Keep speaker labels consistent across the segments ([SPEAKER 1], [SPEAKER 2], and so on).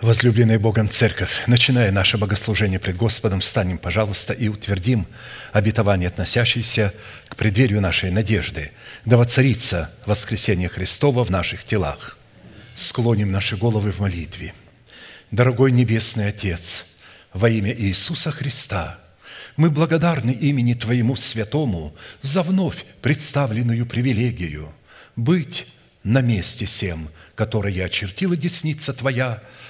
[SPEAKER 1] Возлюбленная Богом Церковь, начиная наше богослужение пред Господом, встанем, пожалуйста, и утвердим обетование, относящееся к преддверию нашей надежды, да воцарится воскресение Христова в наших телах. Склоним наши головы в молитве. Дорогой Небесный Отец, во имя Иисуса Христа, мы благодарны имени Твоему Святому за вновь представленную привилегию быть на месте всем, которое очертила десница Твоя –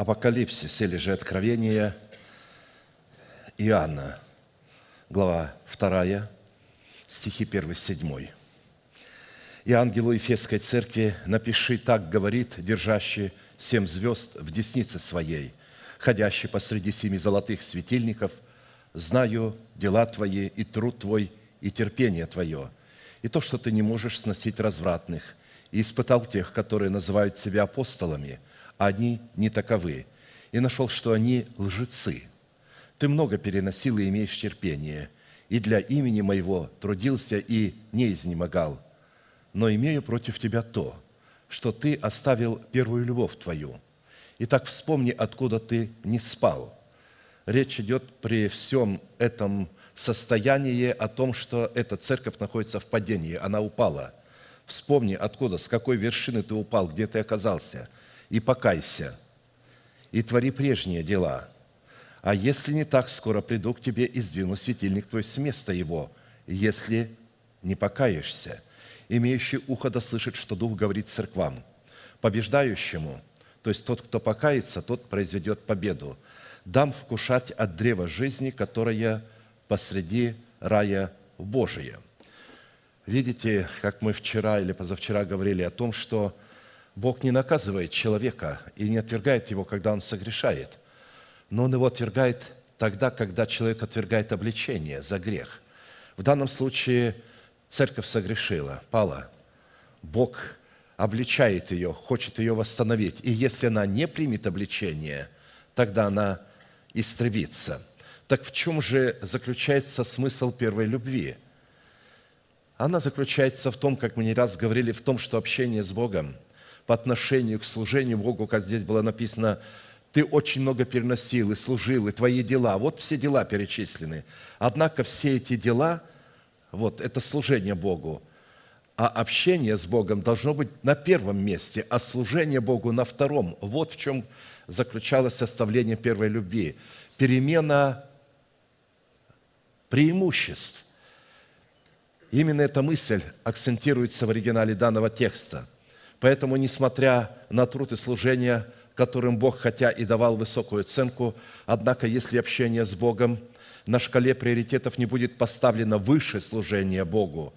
[SPEAKER 2] Апокалипсис или же Откровение Иоанна, глава 2, стихи 1-7. «И ангелу Ефесской церкви напиши, так говорит, держащий семь звезд в деснице своей, ходящий посреди семи золотых светильников, знаю дела твои и труд твой, и терпение твое, и то, что ты не можешь сносить развратных, и испытал тех, которые называют себя апостолами, а они не таковы, и нашел, что они лжецы. Ты много переносил и имеешь терпение, и для имени моего трудился и не изнемогал. Но имею против тебя то, что ты оставил первую любовь твою. Итак, вспомни, откуда ты не спал. Речь идет при всем этом состоянии о том, что эта церковь находится в падении, она упала. Вспомни, откуда, с какой вершины ты упал, где ты оказался, и покайся, и твори прежние дела. А если не так, скоро приду к тебе и сдвину светильник твой с места его, если не покаешься – имеющий ухо да слышит, что Дух говорит церквам. Побеждающему, то есть тот, кто покается, тот произведет победу. Дам вкушать от древа жизни, которое посреди рая Божия. Видите, как мы вчера или позавчера говорили о том, что Бог не наказывает человека и не отвергает его, когда он согрешает, но он его отвергает тогда, когда человек отвергает обличение за грех. В данном случае – церковь согрешила, пала. Бог обличает ее, хочет ее восстановить. И если она не примет обличение, тогда она истребится. Так в чем же заключается смысл первой любви? Она заключается в том, как мы не раз говорили, в том, что общение с Богом по отношению к служению Богу, как здесь было написано, ты очень много переносил и служил, и твои дела. Вот все дела перечислены. Однако все эти дела – вот, это служение Богу. А общение с Богом должно быть на первом месте, а служение Богу на втором. Вот в чем заключалось составление первой любви. Перемена преимуществ. Именно эта мысль акцентируется в оригинале данного текста. Поэтому, несмотря на труд и служение, которым Бог хотя и давал высокую оценку, однако если общение с Богом – на шкале приоритетов не будет поставлено выше служения Богу.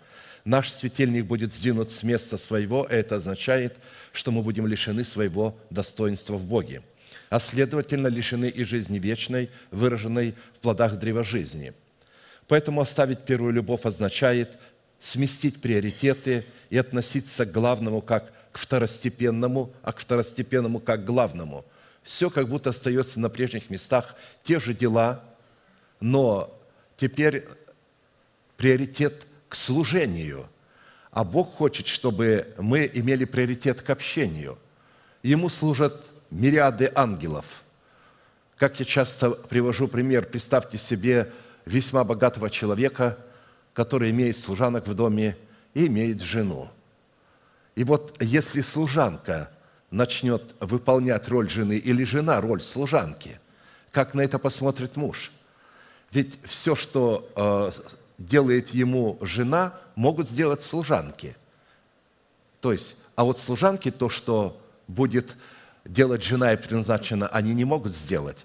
[SPEAKER 2] Наш светильник будет сдвинут с места своего, и это означает, что мы будем лишены своего достоинства в Боге, а следовательно лишены и жизни вечной, выраженной в плодах древа жизни. Поэтому оставить первую любовь означает сместить приоритеты и относиться к главному как к второстепенному, а к второстепенному как к главному. Все как будто остается на прежних местах, те же дела – но теперь приоритет к служению. А Бог хочет, чтобы мы имели приоритет к общению. Ему служат мириады ангелов. Как я часто привожу пример, представьте себе весьма богатого человека, который имеет служанок в доме и имеет жену. И вот если служанка начнет выполнять роль жены или жена роль служанки, как на это посмотрит муж – ведь все, что э, делает ему жена, могут сделать служанки. То есть, а вот служанки, то, что будет делать жена и предназначено, они не могут сделать.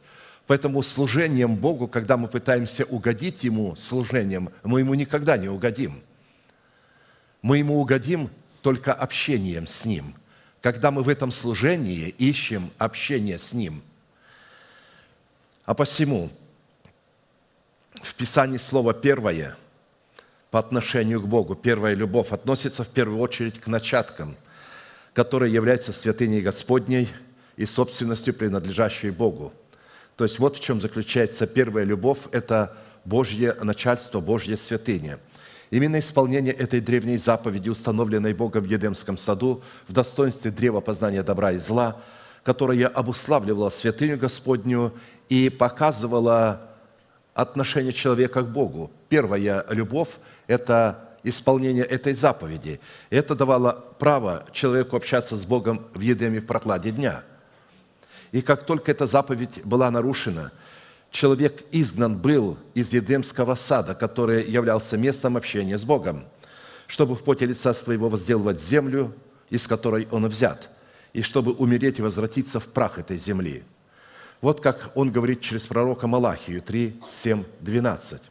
[SPEAKER 2] Поэтому служением Богу, когда мы пытаемся угодить Ему служением, мы Ему никогда не угодим. Мы Ему угодим только общением с Ним. Когда мы в этом служении ищем общение с Ним. А посему – в Писании слово «первое» по отношению к Богу, первая любовь, относится в первую очередь к начаткам, которые являются святыней Господней и собственностью, принадлежащей Богу. То есть вот в чем заключается первая любовь – это Божье начальство, Божье святыня. Именно исполнение этой древней заповеди, установленной Богом в Едемском саду, в достоинстве древа познания добра и зла, которая обуславливала святыню Господню и показывала отношение человека к Богу. Первая любовь – это исполнение этой заповеди. Это давало право человеку общаться с Богом в Едеме в прокладе дня. И как только эта заповедь была нарушена, человек изгнан был из Едемского сада, который являлся местом общения с Богом, чтобы в поте лица своего возделывать землю, из которой он взят, и чтобы умереть и возвратиться в прах этой земли. Вот как он говорит через пророка Малахию 3, 7, 12.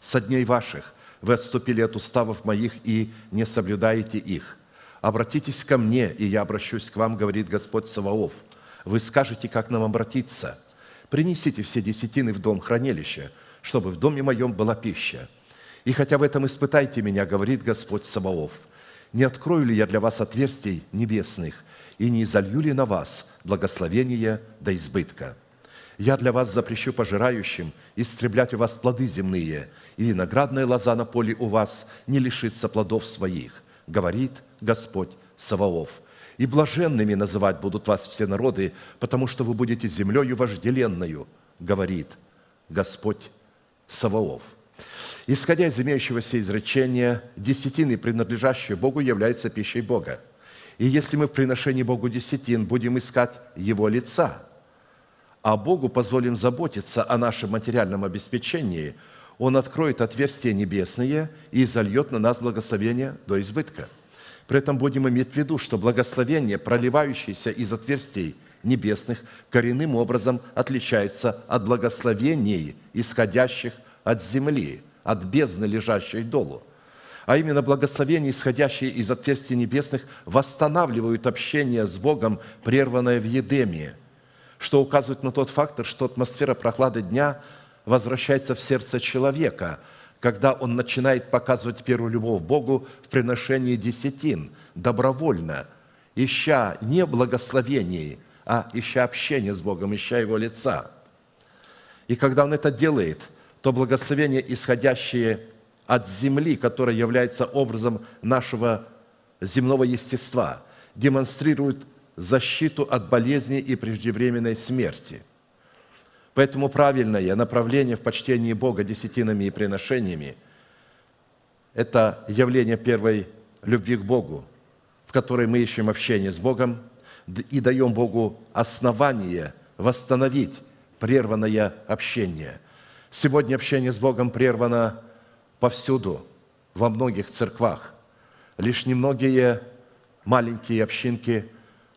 [SPEAKER 2] «Со дней ваших вы отступили от уставов моих и не соблюдаете их. Обратитесь ко мне, и я обращусь к вам, говорит Господь Саваоф. Вы скажете, как нам обратиться. Принесите все десятины в дом хранилища, чтобы в доме моем была пища. И хотя в этом испытайте меня, говорит Господь Саваоф, не открою ли я для вас отверстий небесных, и не изолью ли на вас благословение до избытка? Я для вас запрещу пожирающим истреблять у вас плоды земные, и виноградная лоза на поле у вас не лишится плодов своих, говорит Господь Саваоф. И блаженными называть будут вас все народы, потому что вы будете землею вожделенную, говорит Господь Саваоф. Исходя из имеющегося изречения, десятины, принадлежащие Богу, являются пищей Бога. И если мы в приношении Богу десятин будем искать Его лица, а Богу позволим заботиться о нашем материальном обеспечении, Он откроет отверстия небесные и зальет на нас благословение до избытка. При этом будем иметь в виду, что благословение, проливающееся из отверстий небесных, коренным образом отличается от благословений, исходящих от земли – от бездны, лежащей долу. А именно благословения, исходящие из отверстий небесных, восстанавливают общение с Богом, прерванное в Едемии, что указывает на тот фактор, что атмосфера прохлады дня возвращается в сердце человека, когда он начинает показывать первую любовь Богу в приношении десятин, добровольно, ища не благословений, а ища общения с Богом, ища Его лица. И когда он это делает – то благословение, исходящее от земли, которое является образом нашего земного естества, демонстрирует защиту от болезни и преждевременной смерти. Поэтому правильное направление в почтении Бога десятинами и приношениями – это явление первой любви к Богу, в которой мы ищем общение с Богом и даем Богу основание восстановить прерванное общение – Сегодня общение с Богом прервано повсюду, во многих церквах. Лишь немногие маленькие общинки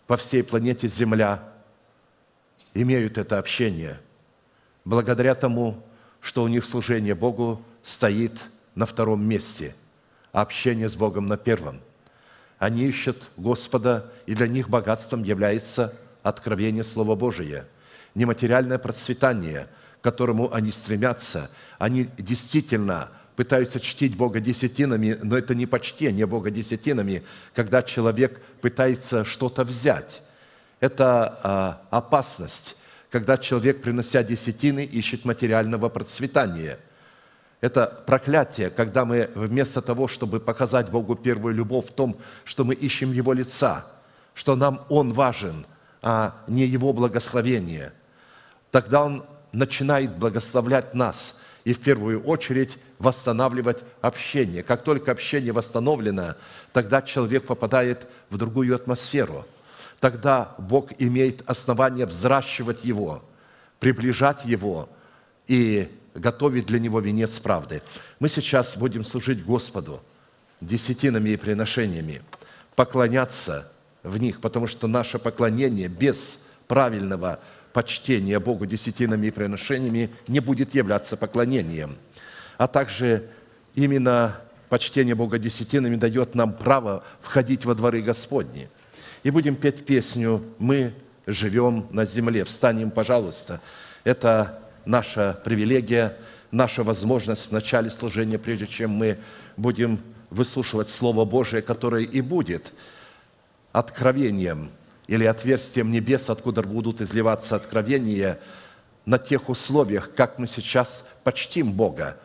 [SPEAKER 2] по всей планете Земля имеют это общение, благодаря тому, что у них служение Богу стоит на втором месте, а общение с Богом на первом. Они ищут Господа, и для них богатством является откровение Слова Божия, нематериальное процветание – к которому они стремятся, они действительно пытаются чтить Бога десятинами, но это не почтение Бога десятинами, когда человек пытается что-то взять. Это а, опасность, когда человек, принося десятины, ищет материального процветания. Это проклятие, когда мы вместо того, чтобы показать Богу первую любовь в том, что мы ищем Его лица, что нам Он важен, а не Его благословение, тогда Он начинает благословлять нас и в первую очередь восстанавливать общение. Как только общение восстановлено, тогда человек попадает в другую атмосферу. Тогда Бог имеет основание взращивать его, приближать его и готовить для него венец правды. Мы сейчас будем служить Господу десятинами и приношениями, поклоняться в них, потому что наше поклонение без правильного почтение Богу десятинами и приношениями не будет являться поклонением. А также именно почтение Бога десятинами дает нам право входить во дворы Господни. И будем петь песню «Мы живем на земле». Встанем, пожалуйста. Это наша привилегия, наша возможность в начале служения, прежде чем мы будем выслушивать Слово Божие, которое и будет откровением или отверстием небес, откуда будут изливаться откровения на тех условиях, как мы сейчас почтим Бога,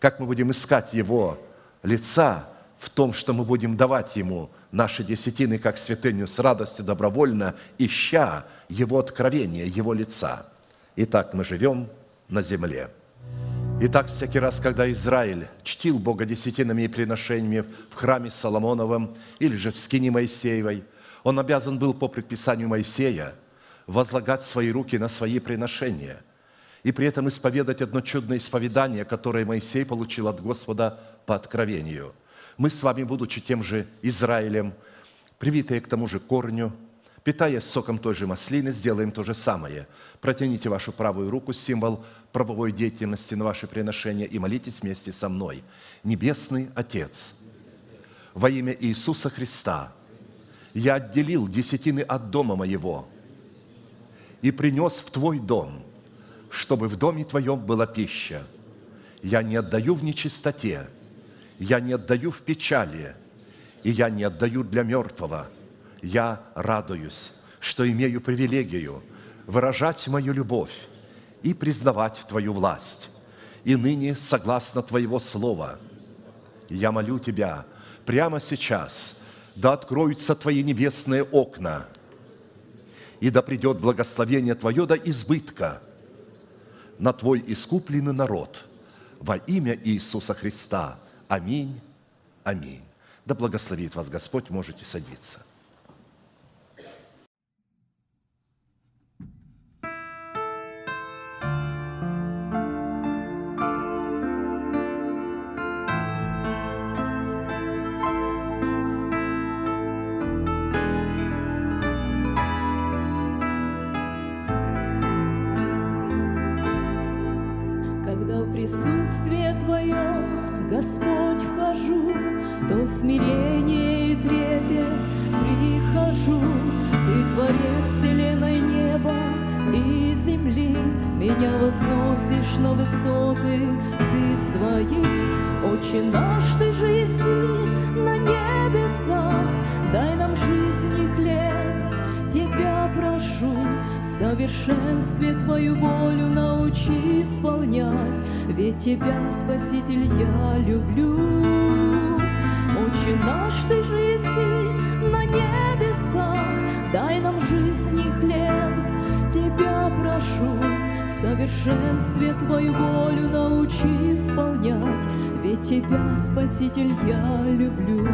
[SPEAKER 2] как мы будем искать Его лица в том, что мы будем давать Ему наши десятины как святыню с радостью добровольно, ища Его откровения, Его лица. Итак, мы живем на земле. Итак, всякий раз, когда Израиль чтил Бога десятинами и приношениями в храме Соломоновом или же в скине Моисеевой – он обязан был по предписанию Моисея возлагать свои руки на свои приношения и при этом исповедать одно чудное исповедание, которое Моисей получил от Господа по откровению. Мы с вами, будучи тем же Израилем, привитые к тому же корню, Питаясь соком той же маслины, сделаем то же самое. Протяните вашу правую руку, символ правовой деятельности на ваше приношение, и молитесь вместе со мной. Небесный Отец, во имя Иисуса Христа, я отделил десятины от дома моего и принес в Твой дом, чтобы в доме Твоем была пища. Я не отдаю в нечистоте, я не отдаю в печали, и я не отдаю для мертвого. Я радуюсь, что имею привилегию выражать мою любовь и признавать Твою власть. И ныне, согласно Твоего слова, я молю Тебя прямо сейчас, да откроются Твои небесные окна, и да придет благословение Твое до избытка на Твой искупленный народ во имя Иисуса Христа. Аминь. Аминь. Да благословит вас Господь, можете садиться.
[SPEAKER 1] То смирение и трепет прихожу. Ты Творец вселенной неба и земли, Меня возносишь на высоты Ты свои. Отче наш, Ты еси на небесах, Дай нам жизни хлеб, Тебя прошу, в совершенстве Твою волю научи исполнять, Ведь Тебя, Спаситель, я люблю. Отче наш, Ты еси на небесах, Дай нам жизни хлеб, Тебя прошу, в совершенстве Твою волю научи исполнять, Ведь Тебя, Спаситель, я люблю.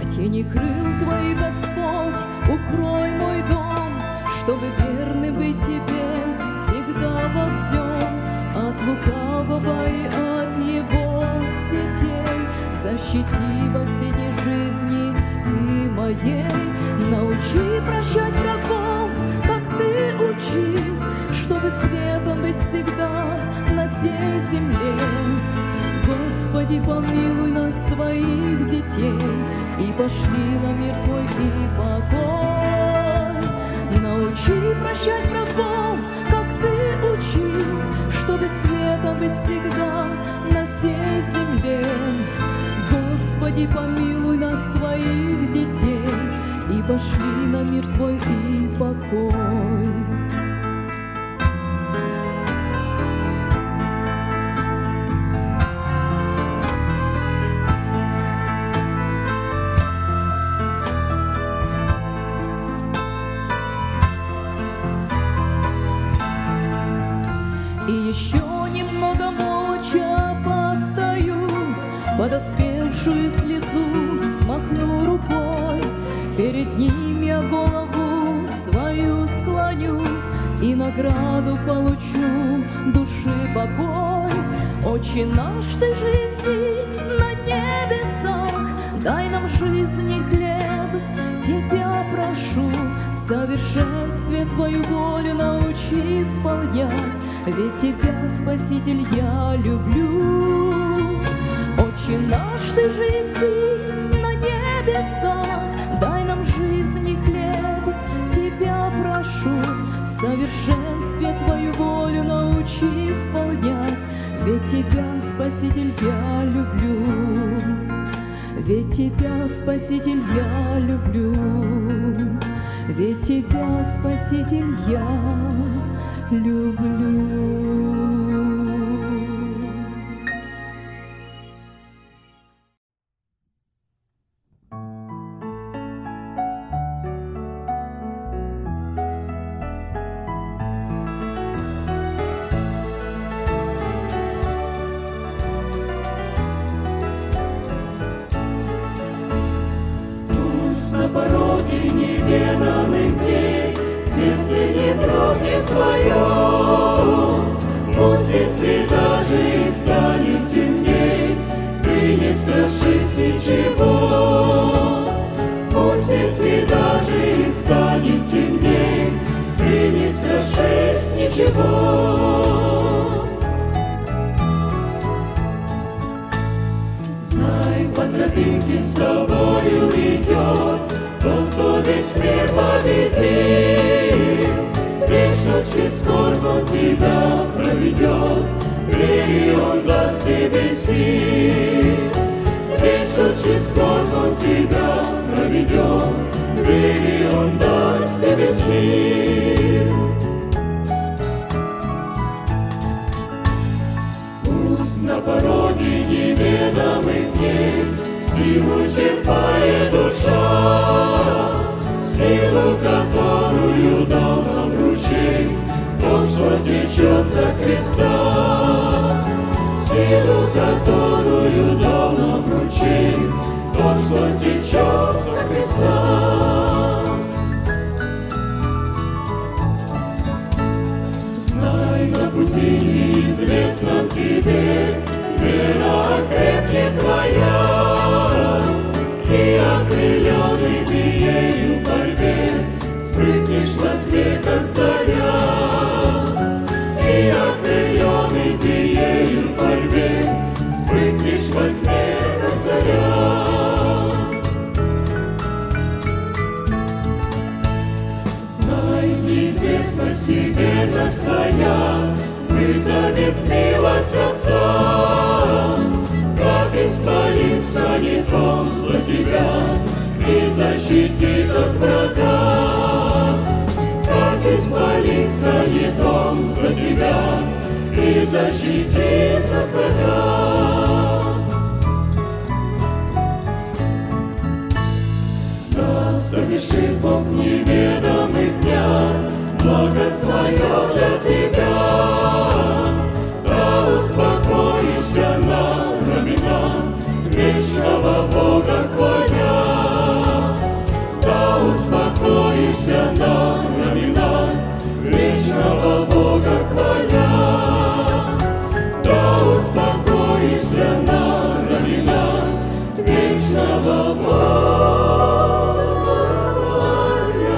[SPEAKER 1] В тени крыл Твоих, Господь, укрой мой дом, Чтобы верным быть Тебе всегда во всем, От лукавого и от. Защити во все дни жизни Ты моей, Научи прощать врагов, как Ты учил, Чтобы светом быть всегда на сей земле. Господи, помилуй нас, Твоих детей, И пошли на мир Твой и покой. Научи прощать врагов, как Ты учил, Чтобы светом быть всегда на сей земле. Господи, помилуй нас, Твоих детей, И пошли на мир Твой и покой. Награду получу души покой. Отче наш, Ты же на небесах, Дай нам жизни хлеб, Тебя прошу, в совершенстве Твою волю научи исполнять, Ведь Тебя, Спаситель, я люблю. Отче наш, Ты же на небесах, Дай нам жизни совершенстве Твою волю научи исполнять, Ведь Тебя, Спаситель, я люблю. Ведь Тебя, Спаситель, я люблю, Ведь Тебя, Спаситель, я люблю. Защитит от врага. Как исполин станет Он за тебя И защитит от врага. Да совершит Бог днях Благо свое для тебя. Да успокоишься на времена Вечного Бога хваля. Успокоишься на времена Вечного Бога хваля. Да успокоишься на времена Вечного Бога хваля.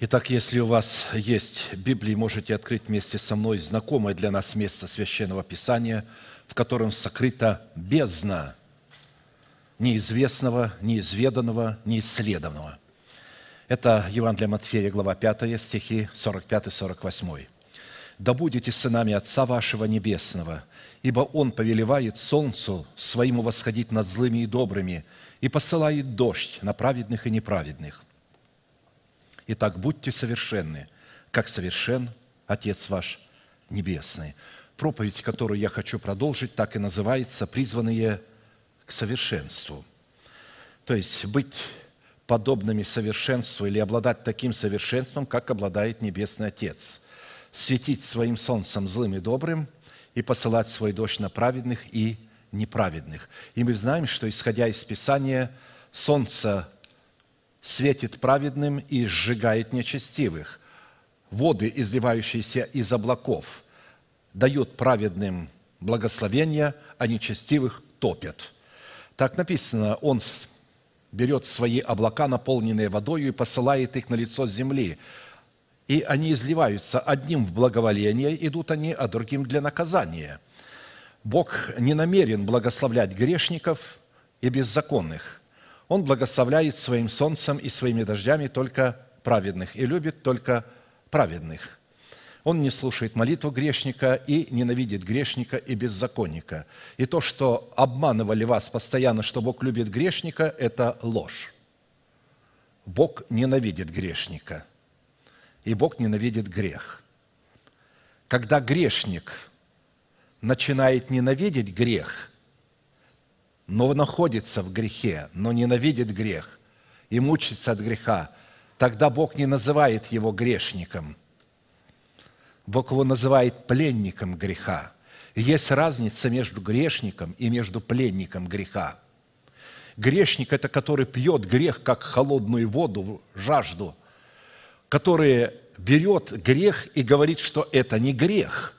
[SPEAKER 2] Итак, если у вас есть Библия, можете открыть вместе со мной знакомое для нас место Священного Писания, в котором сокрыта бездна неизвестного, неизведанного, неисследованного. Это Евангелие Матфея, глава 5, стихи 45-48. «Да будете сынами Отца вашего Небесного, ибо Он повелевает солнцу своему восходить над злыми и добрыми и посылает дождь на праведных и неправедных. Итак, будьте совершенны, как совершен Отец ваш Небесный. Проповедь, которую я хочу продолжить, так и называется «Призванные к совершенству». То есть быть подобными совершенству или обладать таким совершенством, как обладает Небесный Отец. Светить своим солнцем злым и добрым и посылать свой дождь на праведных и неправедных. И мы знаем, что, исходя из Писания, солнце светит праведным и сжигает нечестивых. Воды, изливающиеся из облаков, дают праведным благословения, а нечестивых топят. Так написано, Он берет свои облака, наполненные водою, и посылает их на лицо земли. И они изливаются одним в благоволение, идут они, а другим для наказания. Бог не намерен благословлять грешников и беззаконных. Он благословляет своим солнцем и своими дождями только праведных и любит только праведных. Он не слушает молитву грешника и ненавидит грешника и беззаконника. И то, что обманывали вас постоянно, что Бог любит грешника, это ложь. Бог ненавидит грешника, и Бог ненавидит грех. Когда грешник начинает ненавидеть грех, но находится в грехе, но ненавидит грех и мучится от греха, тогда Бог не называет его грешником. Бог его называет пленником греха. Есть разница между грешником и между пленником греха. Грешник – это который пьет грех, как холодную воду, жажду, который берет грех и говорит, что это не грех,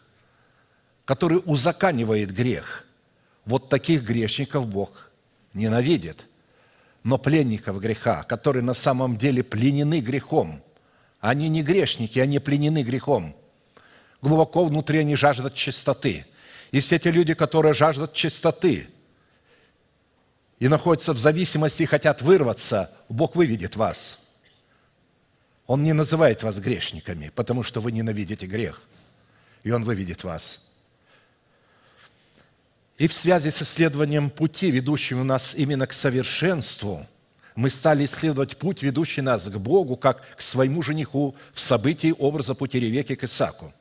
[SPEAKER 2] который узаканивает грех. Вот таких грешников Бог ненавидит. но пленников греха, которые на самом деле пленены грехом. Они не грешники, они пленены грехом. Глубоко внутри они жаждут чистоты. И все те люди, которые жаждут чистоты и находятся в зависимости и хотят вырваться, Бог выведет вас. Он не называет вас грешниками, потому что вы ненавидите грех. И Он выведет вас – и в связи с исследованием пути, ведущего нас именно к совершенству, мы стали исследовать путь, ведущий нас к Богу, как к своему жениху в событии образа пути Ревеки к Исаку.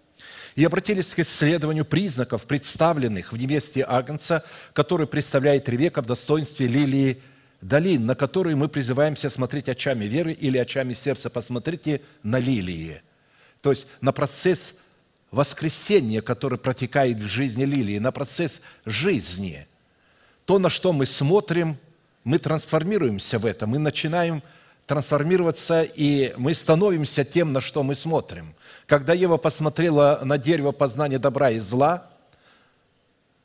[SPEAKER 2] И обратились к исследованию признаков, представленных в невесте Агнца, который представляет Ревека в достоинстве лилии долин, на которые мы призываемся смотреть очами веры или очами сердца. Посмотрите на лилии. То есть на процесс воскресение, которое протекает в жизни лилии, на процесс жизни. То, на что мы смотрим, мы трансформируемся в это, мы начинаем трансформироваться, и мы становимся тем, на что мы смотрим. Когда Ева посмотрела на дерево познания добра и зла,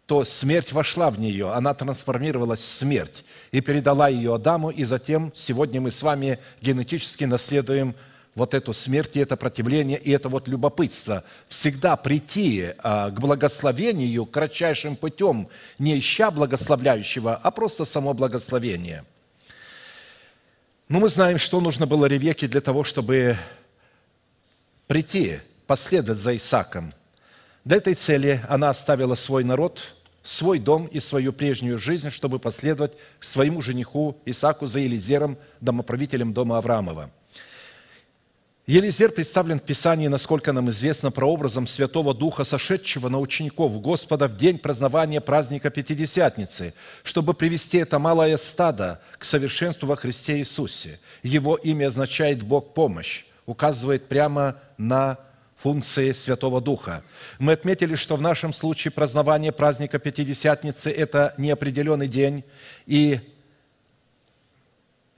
[SPEAKER 2] то смерть вошла в нее, она трансформировалась в смерть и передала ее Адаму, и затем сегодня мы с вами генетически наследуем вот эту смерть и это противление, и это вот любопытство. Всегда прийти а, к благословению кратчайшим путем, не ища благословляющего, а просто само благословение. Но мы знаем, что нужно было Ревеке для того, чтобы прийти, последовать за Исаком. Для этой цели она оставила свой народ, свой дом и свою прежнюю жизнь, чтобы последовать своему жениху Исаку за Елизером, домоправителем дома Авраамова – Елизер представлен в Писании, насколько нам известно, прообразом Святого Духа, сошедшего на учеников Господа в день празднования праздника Пятидесятницы, чтобы привести это малое стадо к совершенству во Христе Иисусе. Его имя означает «Бог помощь», указывает прямо на функции Святого Духа. Мы отметили, что в нашем случае празднование праздника Пятидесятницы – это неопределенный день, и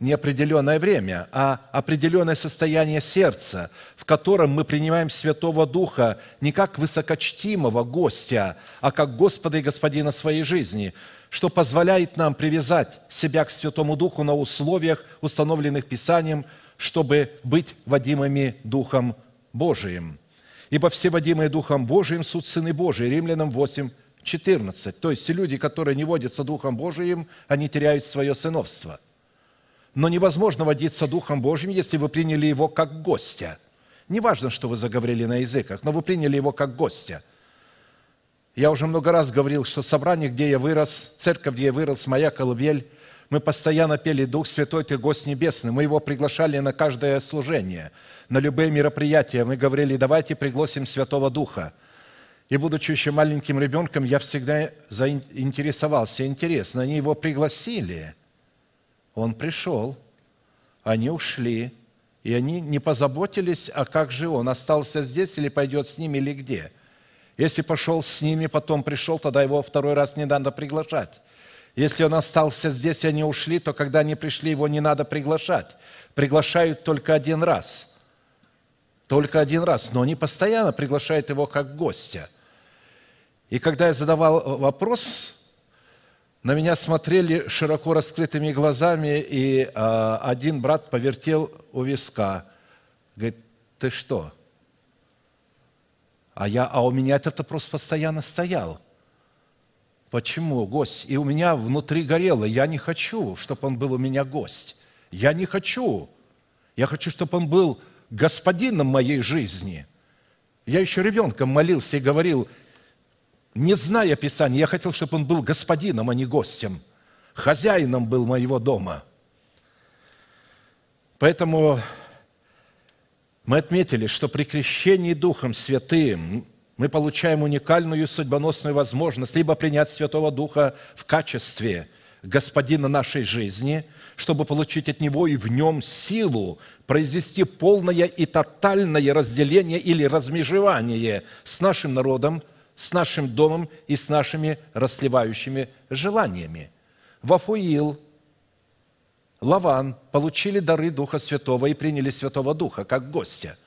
[SPEAKER 2] неопределенное время, а определенное состояние сердца, в котором мы принимаем Святого Духа не как высокочтимого гостя, а как Господа и Господина своей жизни, что позволяет нам привязать себя к Святому Духу на условиях, установленных Писанием, чтобы быть водимыми Духом Божиим. Ибо все водимые Духом Божиим суть Сыны Божии. Римлянам 8, 14. То есть люди, которые не водятся Духом Божиим, они теряют свое сыновство – но невозможно водиться Духом Божьим, если вы приняли Его как гостя. Неважно, что вы заговорили на языках, но вы приняли Его как гостя. Я уже много раз говорил, что собрание, где я вырос, церковь, где я вырос, моя колыбель, мы постоянно пели «Дух Святой, Ты гость небесный». Мы Его приглашали на каждое служение, на любые мероприятия. Мы говорили, давайте пригласим Святого Духа. И будучи еще маленьким ребенком, я всегда заинтересовался. Интересно, они его пригласили – он пришел, они ушли, и они не позаботились, а как же он, остался здесь или пойдет с ними, или где. Если пошел с ними, потом пришел, тогда его второй раз не надо приглашать. Если он остался здесь, и они ушли, то когда они пришли, его не надо приглашать. Приглашают только один раз. Только один раз. Но они постоянно приглашают его как гостя. И когда я задавал вопрос, на меня смотрели широко раскрытыми глазами, и э, один брат повертел у виска. Говорит, ты что? А, я, а у меня этот вопрос постоянно стоял. Почему гость? И у меня внутри горело. Я не хочу, чтобы он был у меня гость. Я не хочу. Я хочу, чтобы он был господином моей жизни. Я еще ребенком молился и говорил, не зная Писания, я хотел, чтобы он был господином, а не гостем, хозяином был моего дома. Поэтому мы отметили, что при крещении Духом Святым мы получаем уникальную судьбоносную возможность либо принять Святого Духа в качестве господина нашей жизни, чтобы получить от Него и в нем силу произвести полное и тотальное разделение или размежевание с нашим народом – с нашим домом и с нашими расслевающими желаниями. Вафуил, Лаван получили дары Духа Святого и приняли Святого Духа как гостя.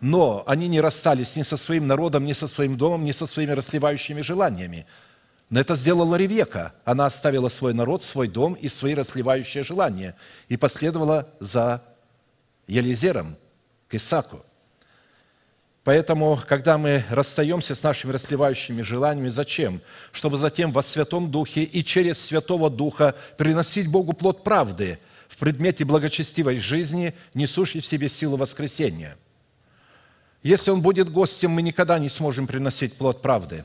[SPEAKER 2] Но они не расстались ни со своим народом, ни со своим домом, ни со своими расслевающими желаниями. Но это сделала Ревека. Она оставила свой народ, свой дом и свои расливающие желания и последовала за Елизером к Исаку. Поэтому, когда мы расстаемся с нашими расливающими желаниями, зачем? Чтобы затем во Святом Духе и через Святого Духа приносить Богу плод правды в предмете благочестивой жизни, несущей в себе силу воскресения. Если Он будет гостем, мы никогда не сможем приносить плод правды.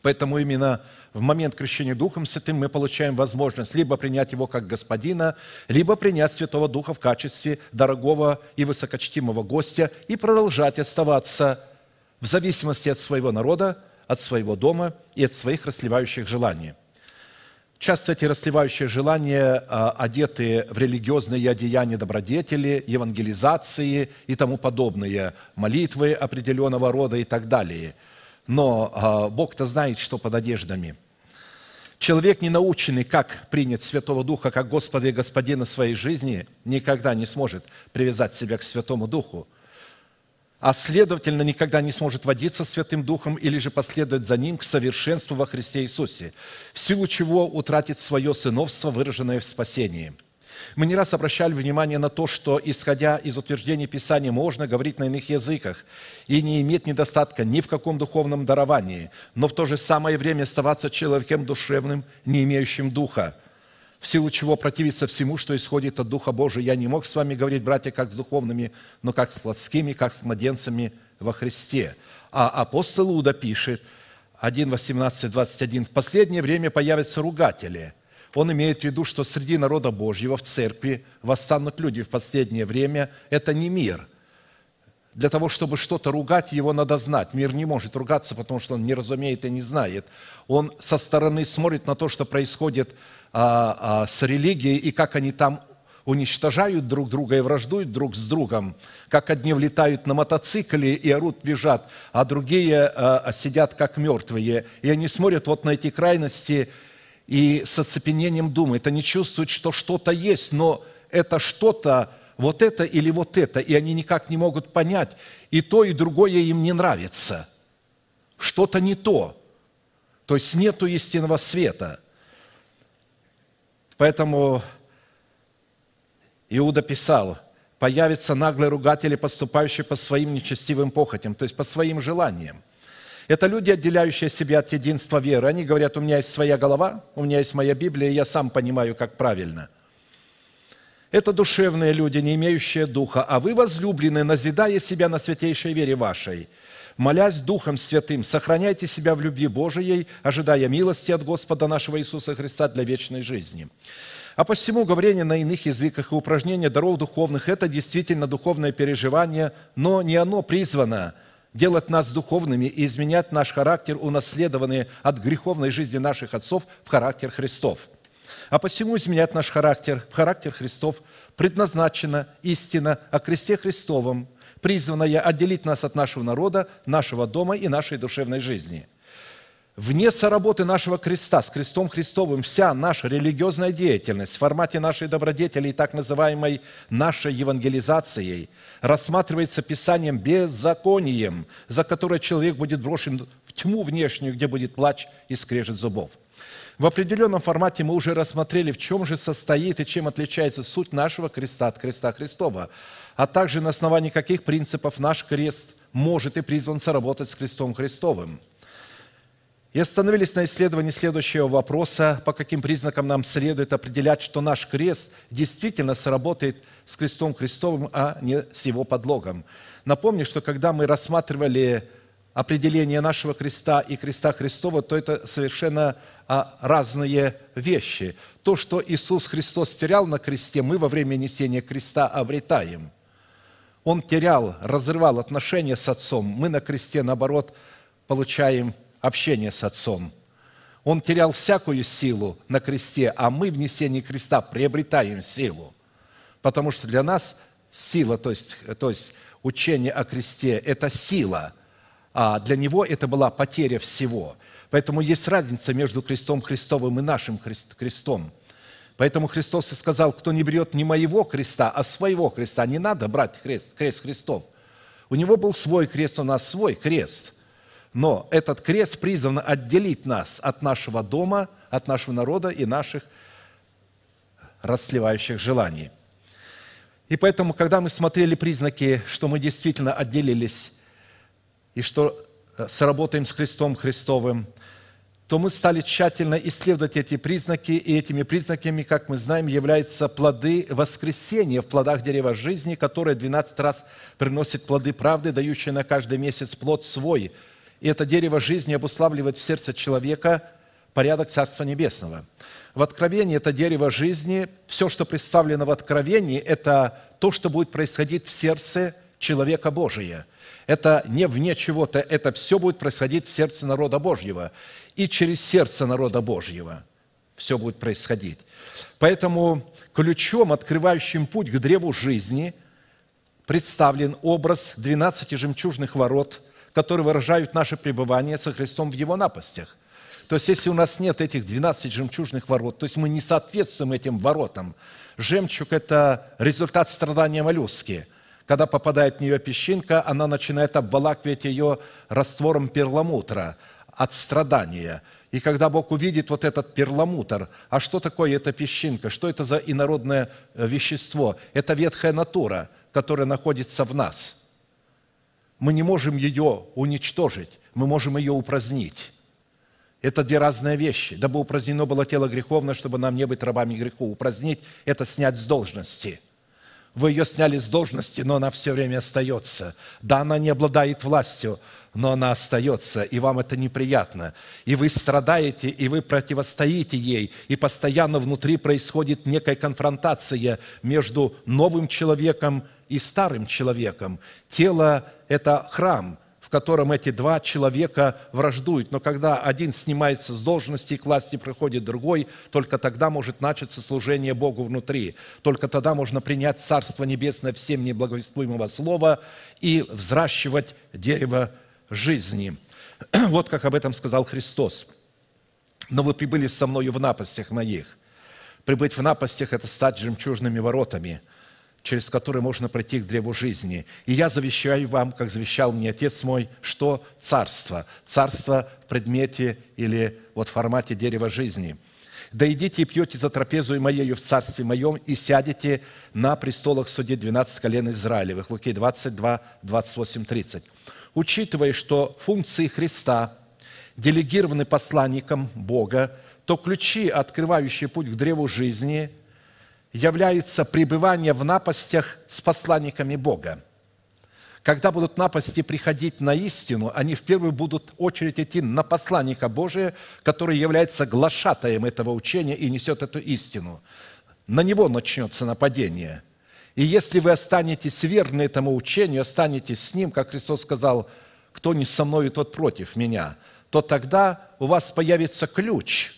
[SPEAKER 2] Поэтому именно в момент крещения Духом Святым мы получаем возможность либо принять Его как Господина, либо принять Святого Духа в качестве дорогого и высокочтимого гостя и продолжать оставаться в зависимости от своего народа, от своего дома и от своих расливающих желаний. Часто эти расливающие желания а, одеты в религиозные одеяния добродетели, евангелизации и тому подобное, молитвы определенного рода и так далее. Но а, Бог-то знает, что под одеждами – Человек, не наученный, как принять Святого Духа как Господа и Господина своей жизни, никогда не сможет привязать себя к Святому Духу, а следовательно, никогда не сможет водиться Святым Духом или же последовать за Ним к совершенству во Христе Иисусе, в силу чего утратит свое сыновство, выраженное в спасении – мы не раз обращали внимание на то, что, исходя из утверждений Писания, можно говорить на иных языках и не иметь недостатка ни в каком духовном даровании, но в то же самое время оставаться человеком душевным, не имеющим духа, в силу чего противиться всему, что исходит от Духа Божия. Я не мог с вами говорить, братья, как с духовными, но как с плотскими, как с младенцами во Христе. А апостол Иуда пишет, 1, 18, 21, «В последнее время появятся ругатели – он имеет в виду, что среди народа Божьего в церкви восстанут люди в последнее время. Это не мир. Для того, чтобы что-то ругать, его надо знать. Мир не может ругаться, потому что он не разумеет и не знает. Он со стороны смотрит на то, что происходит а, а, с религией и как они там уничтожают друг друга и враждуют друг с другом, как одни влетают на мотоцикле и орут, визжат, а другие а, сидят как мертвые. И они смотрят вот на эти крайности – и с оцепенением думают. Они чувствуют, что что-то есть, но это что-то, вот это или вот это, и они никак не могут понять. И то, и другое им не нравится. Что-то не то. То есть нету истинного света. Поэтому Иуда писал, появятся наглые ругатели, поступающие по своим нечестивым похотям, то есть по своим желаниям – это люди, отделяющие себя от единства веры. Они говорят, у меня есть своя голова, у меня есть моя Библия, и я сам понимаю, как правильно. Это душевные люди, не имеющие духа, а вы, возлюбленные, назидая себя на святейшей вере вашей, молясь Духом Святым, сохраняйте себя в любви Божией, ожидая милости от Господа нашего Иисуса Христа для вечной жизни. А посему говорение на иных языках и упражнение даров духовных – это действительно духовное переживание, но не оно призвано – делать нас духовными и изменять наш характер, унаследованный от греховной жизни наших отцов, в характер Христов. А посему изменять наш характер в характер Христов предназначена истина о кресте Христовом, призванная отделить нас от нашего народа, нашего дома и нашей душевной жизни – Вне соработы нашего креста, с крестом Христовым, вся наша религиозная деятельность в формате нашей добродетели и так называемой нашей евангелизацией рассматривается Писанием беззаконием, за которое человек будет брошен в тьму внешнюю, где будет плач и скрежет зубов. В определенном формате мы уже рассмотрели, в чем же состоит и чем отличается суть нашего креста от креста Христова, а также на основании каких принципов наш крест может и призван соработать с крестом Христовым – и остановились на исследовании следующего вопроса, по каким признакам нам следует определять, что наш крест действительно сработает с крестом Христовым, а не с его подлогом. Напомню, что когда мы рассматривали определение нашего креста и креста Христова, то это совершенно а, разные вещи. То, что Иисус Христос терял на кресте, мы во время несения креста обретаем. Он терял, разрывал отношения с Отцом. Мы на кресте, наоборот, получаем общение с Отцом. Он терял всякую силу на кресте, а мы в несении креста приобретаем силу. Потому что для нас сила, то есть, то есть учение о кресте – это сила, а для него это была потеря всего. Поэтому есть разница между крестом Христовым и нашим крестом. Поэтому Христос и сказал, кто не берет не моего креста, а своего креста. Не надо брать крест, крест Христов. У него был свой крест, у нас свой крест. Но этот крест призван отделить нас от нашего дома, от нашего народа и наших расслевающих желаний. И поэтому, когда мы смотрели признаки, что мы действительно отделились и что э, сработаем с Христом Христовым, то мы стали тщательно исследовать эти признаки, и этими признаками, как мы знаем, являются плоды воскресения в плодах дерева жизни, которое 12 раз приносит плоды правды, дающие на каждый месяц плод свой. И это дерево жизни обуславливает в сердце человека порядок Царства Небесного. В Откровении это дерево жизни, все, что представлено в Откровении, это то, что будет происходить в сердце человека Божия. Это не вне чего-то, это все будет происходить в сердце народа Божьего и через сердце народа Божьего все будет происходить. Поэтому ключом, открывающим путь к древу жизни, представлен образ 12 жемчужных ворот, которые выражают наше пребывание со Христом в Его напастях. То есть, если у нас нет этих 12 жемчужных ворот, то есть мы не соответствуем этим воротам. Жемчуг – это результат страдания моллюски. Когда попадает в нее песчинка, она начинает обволакивать ее раствором перламутра – от страдания. И когда Бог увидит вот этот перламутр, а что такое эта песчинка, что это за инородное э, вещество? Это ветхая натура, которая находится в нас. Мы не можем ее уничтожить, мы можем ее упразднить. Это две разные вещи. Дабы упразднено было тело греховное, чтобы нам не быть рабами греху. Упразднить – это снять с должности. Вы ее сняли с должности, но она все время остается. Да, она не обладает властью, но она остается, и вам это неприятно. И вы страдаете, и вы противостоите ей, и постоянно внутри происходит некая конфронтация между новым человеком и старым человеком. Тело – это храм, в котором эти два человека враждуют. Но когда один снимается с должности, к власти приходит другой, только тогда может начаться служение Богу внутри. Только тогда можно принять Царство Небесное всем неблаговествуемого слова и взращивать дерево жизни. Вот как об этом сказал Христос. «Но вы прибыли со мною в напастях моих». Прибыть в напастях – это стать жемчужными воротами, через которые можно пройти к древу жизни. И я завещаю вам, как завещал мне Отец мой, что царство. Царство в предмете или вот в формате дерева жизни. «Да идите и пьете за трапезу и моею в царстве моем, и сядете на престолах суде 12 колен Израилевых». Луки 22, 28, 30 учитывая, что функции Христа делегированы посланником Бога, то ключи, открывающие путь к древу жизни, являются пребывание в напастях с посланниками Бога. Когда будут напасти приходить на истину, они в первую будут очередь идти на посланника Божия, который является глашатаем этого учения и несет эту истину. На него начнется нападение – и если вы останетесь верны этому учению, останетесь с ним, как Христос сказал, кто не со мной, тот против меня, то тогда у вас появится ключ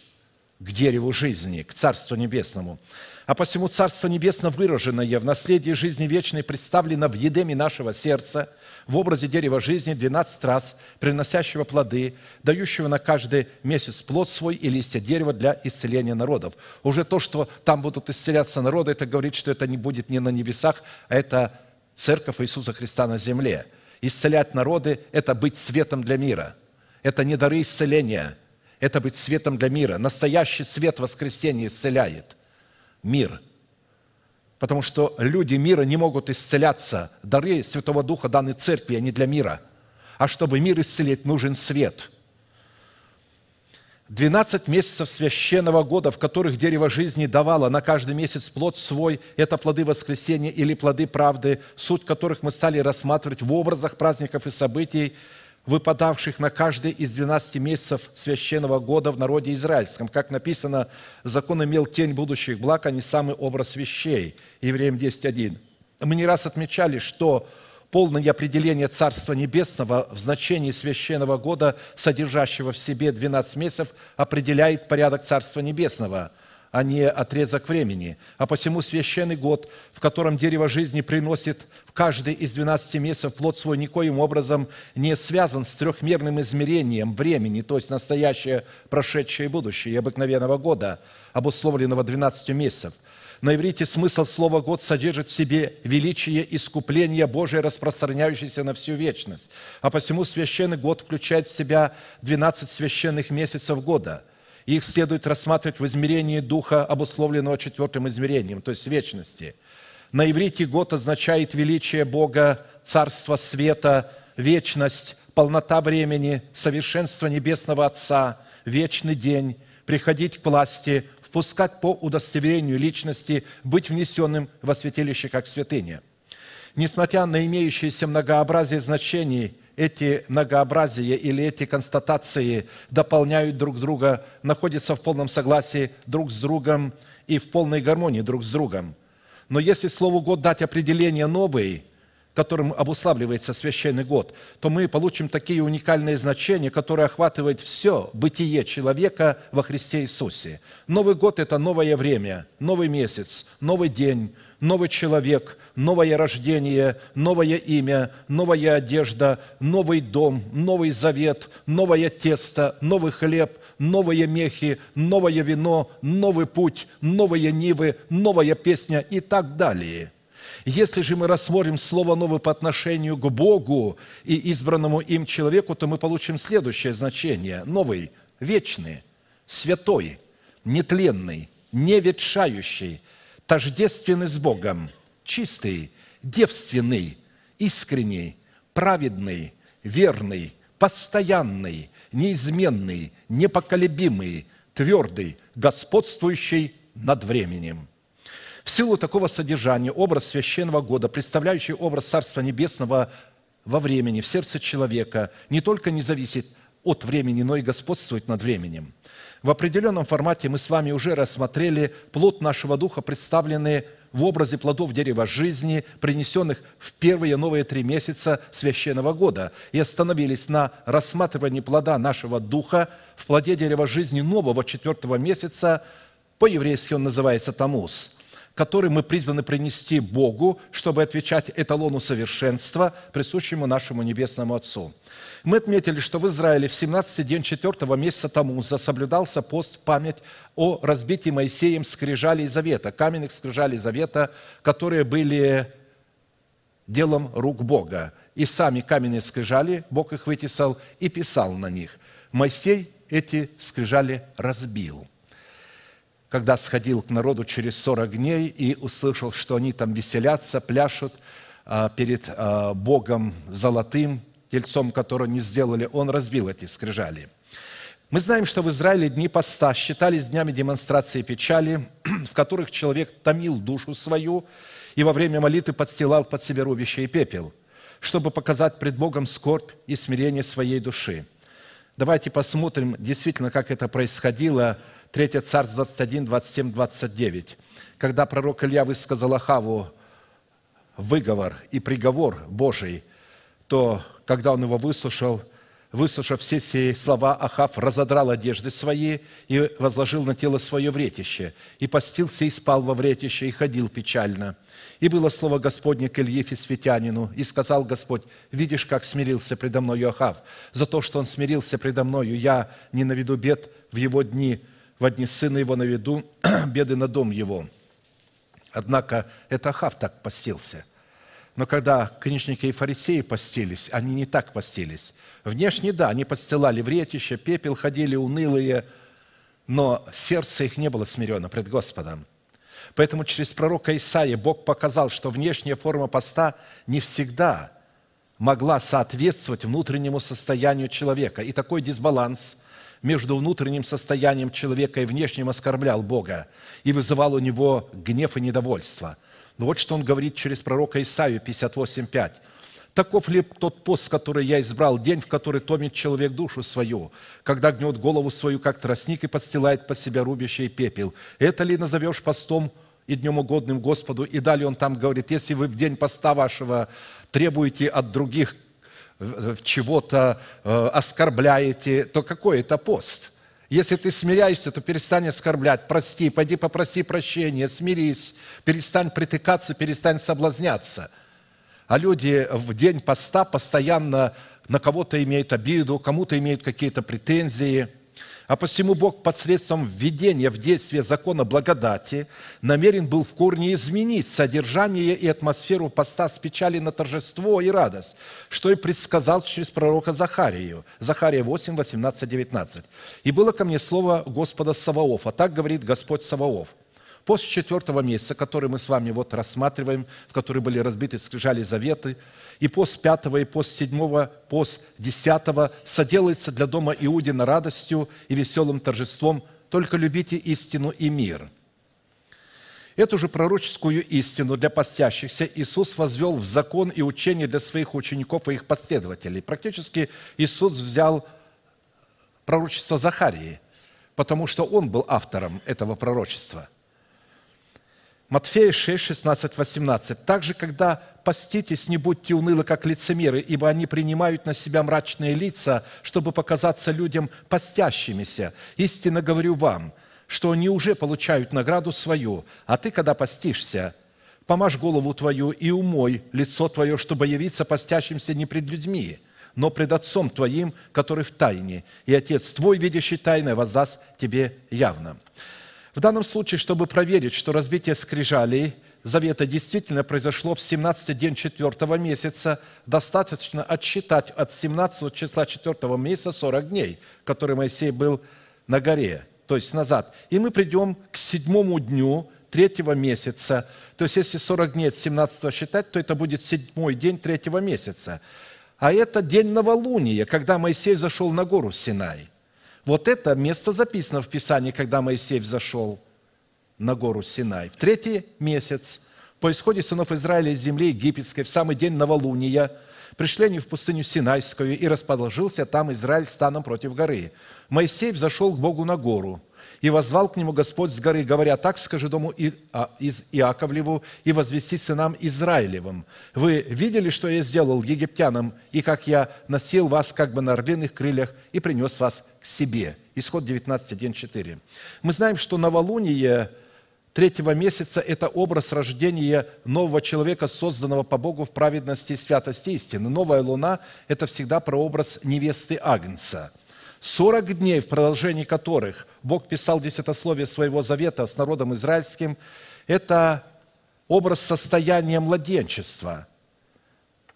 [SPEAKER 2] к дереву жизни, к Царству Небесному. А посему Царство Небесно выраженное в наследии жизни вечной представлено в едеме нашего сердца – в образе дерева жизни 12 раз, приносящего плоды, дающего на каждый месяц плод свой и листья дерева для исцеления народов. Уже то, что там будут исцеляться народы, это говорит, что это не будет не на небесах, а это церковь Иисуса Христа на земле. Исцелять народы – это быть светом для мира. Это не дары исцеления, это быть светом для мира. Настоящий свет воскресения исцеляет мир – Потому что люди мира не могут исцеляться. Дары Святого Духа даны церкви, а не для мира. А чтобы мир исцелить, нужен свет. 12 месяцев священного года, в которых дерево жизни давало на каждый месяц плод свой, это плоды воскресения или плоды правды, суть которых мы стали рассматривать в образах праздников и событий, выпадавших на каждый из 12 месяцев священного года в народе израильском. Как написано, закон имел тень будущих благ, а не самый образ вещей. Евреям 10.1. Мы не раз отмечали, что полное определение Царства Небесного в значении священного года, содержащего в себе 12 месяцев, определяет порядок Царства Небесного – а не отрезок времени. А посему священный год, в котором дерево жизни приносит в каждый из 12 месяцев плод свой, никоим образом не связан с трехмерным измерением времени, то есть настоящее, прошедшее и будущее, и обыкновенного года, обусловленного 12 месяцев. На иврите смысл слова «год» содержит в себе величие искупления Божие, распространяющееся на всю вечность. А посему священный год включает в себя 12 священных месяцев года. Их следует рассматривать в измерении духа, обусловленного четвертым измерением, то есть вечности. На иврите год означает величие Бога, царство света, вечность, полнота времени, совершенство Небесного Отца, вечный день, приходить к власти, впускать по удостоверению личности, быть внесенным во святилище как святыня. Несмотря на имеющиеся многообразие значений, эти многообразия или эти констатации дополняют друг друга, находятся в полном согласии друг с другом и в полной гармонии друг с другом. Но если слову «год» дать определение «новый», которым обуславливается священный год, то мы получим такие уникальные значения, которые охватывают все бытие человека во Христе Иисусе. Новый год – это новое время, новый месяц, новый день, новый человек, новое рождение, новое имя, новая одежда, новый дом, новый завет, новое тесто, новый хлеб, новые мехи, новое вино, новый путь, новые нивы, новая песня и так далее – если же мы рассмотрим слово «новый» по отношению к Богу и избранному им человеку, то мы получим следующее значение. Новый, вечный, святой, нетленный, неветшающий, тождественный с Богом, чистый, девственный, искренний, праведный, верный, постоянный, неизменный, непоколебимый, твердый, господствующий над временем – в силу такого содержания образ священного года, представляющий образ Царства Небесного во времени, в сердце человека, не только не зависит от времени, но и господствует над временем. В определенном формате мы с вами уже рассмотрели плод нашего духа, представленный в образе плодов дерева жизни, принесенных в первые новые три месяца священного года, и остановились на рассматривании плода нашего духа в плоде дерева жизни нового четвертого месяца, по-еврейски он называется Тамуз – который мы призваны принести Богу, чтобы отвечать эталону совершенства, присущему нашему Небесному Отцу. Мы отметили, что в Израиле в 17 день 4 месяца Тамуза соблюдался пост в память о разбитии Моисеем скрижалей завета, каменных скрижалей завета, которые были делом рук Бога. И сами каменные скрижали, Бог их вытесал и писал на них. Моисей эти скрижали разбил – когда сходил к народу через 40 дней и услышал, что они там веселятся, пляшут а, перед а, Богом золотым, тельцом, которого не сделали, он разбил эти скрижали. Мы знаем, что в Израиле дни поста считались днями демонстрации печали, в которых человек томил душу свою и во время молитвы подстилал под себя рубище и пепел, чтобы показать пред Богом скорбь и смирение своей души. Давайте посмотрим действительно, как это происходило – 3 Царств 21, 27, 29. Когда пророк Илья высказал Ахаву выговор и приговор Божий, то, когда он его выслушал, выслушав все сии слова, Ахав разодрал одежды свои и возложил на тело свое вретище, и постился и спал во вретище, и ходил печально. И было слово Господне к Илье Фисветянину, и сказал Господь, видишь, как смирился предо мною Ахав, за то, что он смирился предо мною, я не наведу бед в его дни, в дни сына его на виду, беды на дом его. Однако это Ахав так постился. Но когда книжники и фарисеи постились, они не так постились. Внешне, да, они подстилали вретище, пепел, ходили унылые, но сердце их не было смирено пред Господом. Поэтому через пророка Исаия Бог показал, что внешняя форма поста не всегда могла соответствовать внутреннему состоянию человека. И такой дисбаланс – между внутренним состоянием человека и внешним оскорблял Бога и вызывал у него гнев и недовольство. Но вот что он говорит через пророка Исаию 58.5. «Таков ли тот пост, который я избрал, день, в который томит человек душу свою, когда гнет голову свою, как тростник, и подстилает под себя рубище и пепел? Это ли назовешь постом и днем угодным Господу?» И далее он там говорит, «Если вы в день поста вашего требуете от других чего-то э, оскорбляете, то какой это пост? Если ты смиряешься, то перестань оскорблять, прости, пойди попроси прощения, смирись, перестань притыкаться, перестань соблазняться. А люди в день поста постоянно на кого-то имеют обиду, кому-то имеют какие-то претензии. А посему Бог посредством введения в действие закона благодати намерен был в корне изменить содержание и атмосферу поста с печали на торжество и радость, что и предсказал через пророка Захарию. Захария 8, 18, 19. «И было ко мне слово Господа Саваофа, так говорит Господь Саваоф, После четвертого месяца, который мы с вами вот рассматриваем, в который были разбиты скрижали заветы, и пост пятого, и пост седьмого, пост десятого соделается для дома Иудина радостью и веселым торжеством, только любите истину и мир». Эту же пророческую истину для постящихся Иисус возвел в закон и учение для своих учеников и их последователей. Практически Иисус взял пророчество Захарии, потому что он был автором этого пророчества – Матфея 6, 16, 18. «Также, когда поститесь, не будьте унылы, как лицемеры, ибо они принимают на себя мрачные лица, чтобы показаться людям постящимися. Истинно говорю вам, что они уже получают награду свою, а ты, когда постишься, помажь голову твою и умой лицо твое, чтобы явиться постящимся не пред людьми, но пред Отцом твоим, который в тайне, и Отец твой, видящий тайное, воздаст тебе явно». В данном случае, чтобы проверить, что разбитие скрижалей завета действительно произошло в 17 день 4 месяца, достаточно отсчитать от 17 числа 4 месяца 40 дней, который Моисей был на горе, то есть назад. И мы придем к седьмому дню третьего месяца. То есть, если 40 дней от 17 считать, то это будет седьмой день третьего месяца. А это день новолуния, когда Моисей зашел на гору Синай – вот это место записано в Писании, когда Моисей взошел на гору Синай. В третий месяц по исходе сынов Израиля из земли египетской в самый день новолуния пришли они в пустыню Синайскую, и расположился там Израиль станом против горы. Моисей взошел к Богу на гору – и возвал к нему Господь с горы, говоря, так скажи дому а, из Иаковлеву и возвести сынам Израилевым. Вы видели, что я сделал египтянам, и как я носил вас как бы на орлиных крыльях и принес вас к себе». Исход 19.1.4. Мы знаем, что новолуние третьего месяца – это образ рождения нового человека, созданного по Богу в праведности и святости истины. Новая луна – это всегда прообраз невесты Агнца – 40 дней, в продолжении которых Бог писал десятословие своего завета с народом израильским, это образ состояния младенчества.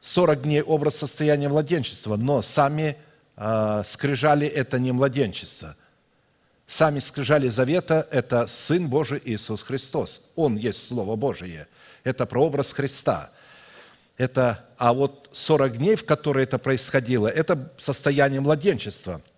[SPEAKER 2] 40 дней – образ состояния младенчества, но сами э, скрижали – это не младенчество. Сами скрижали завета – это Сын Божий Иисус Христос. Он есть Слово Божие. Это прообраз Христа. Это, а вот 40 дней, в которые это происходило, это состояние младенчества –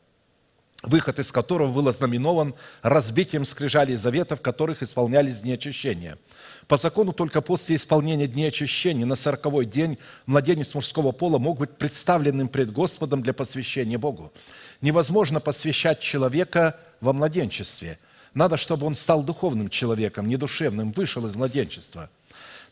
[SPEAKER 2] выход из которого был ознаменован разбитием скрижалей завета, в которых исполнялись дни очищения. По закону только после исполнения дней очищения на сороковой день младенец мужского пола мог быть представленным пред Господом для посвящения Богу. Невозможно посвящать человека во младенчестве. Надо, чтобы он стал духовным человеком, не душевным, вышел из младенчества –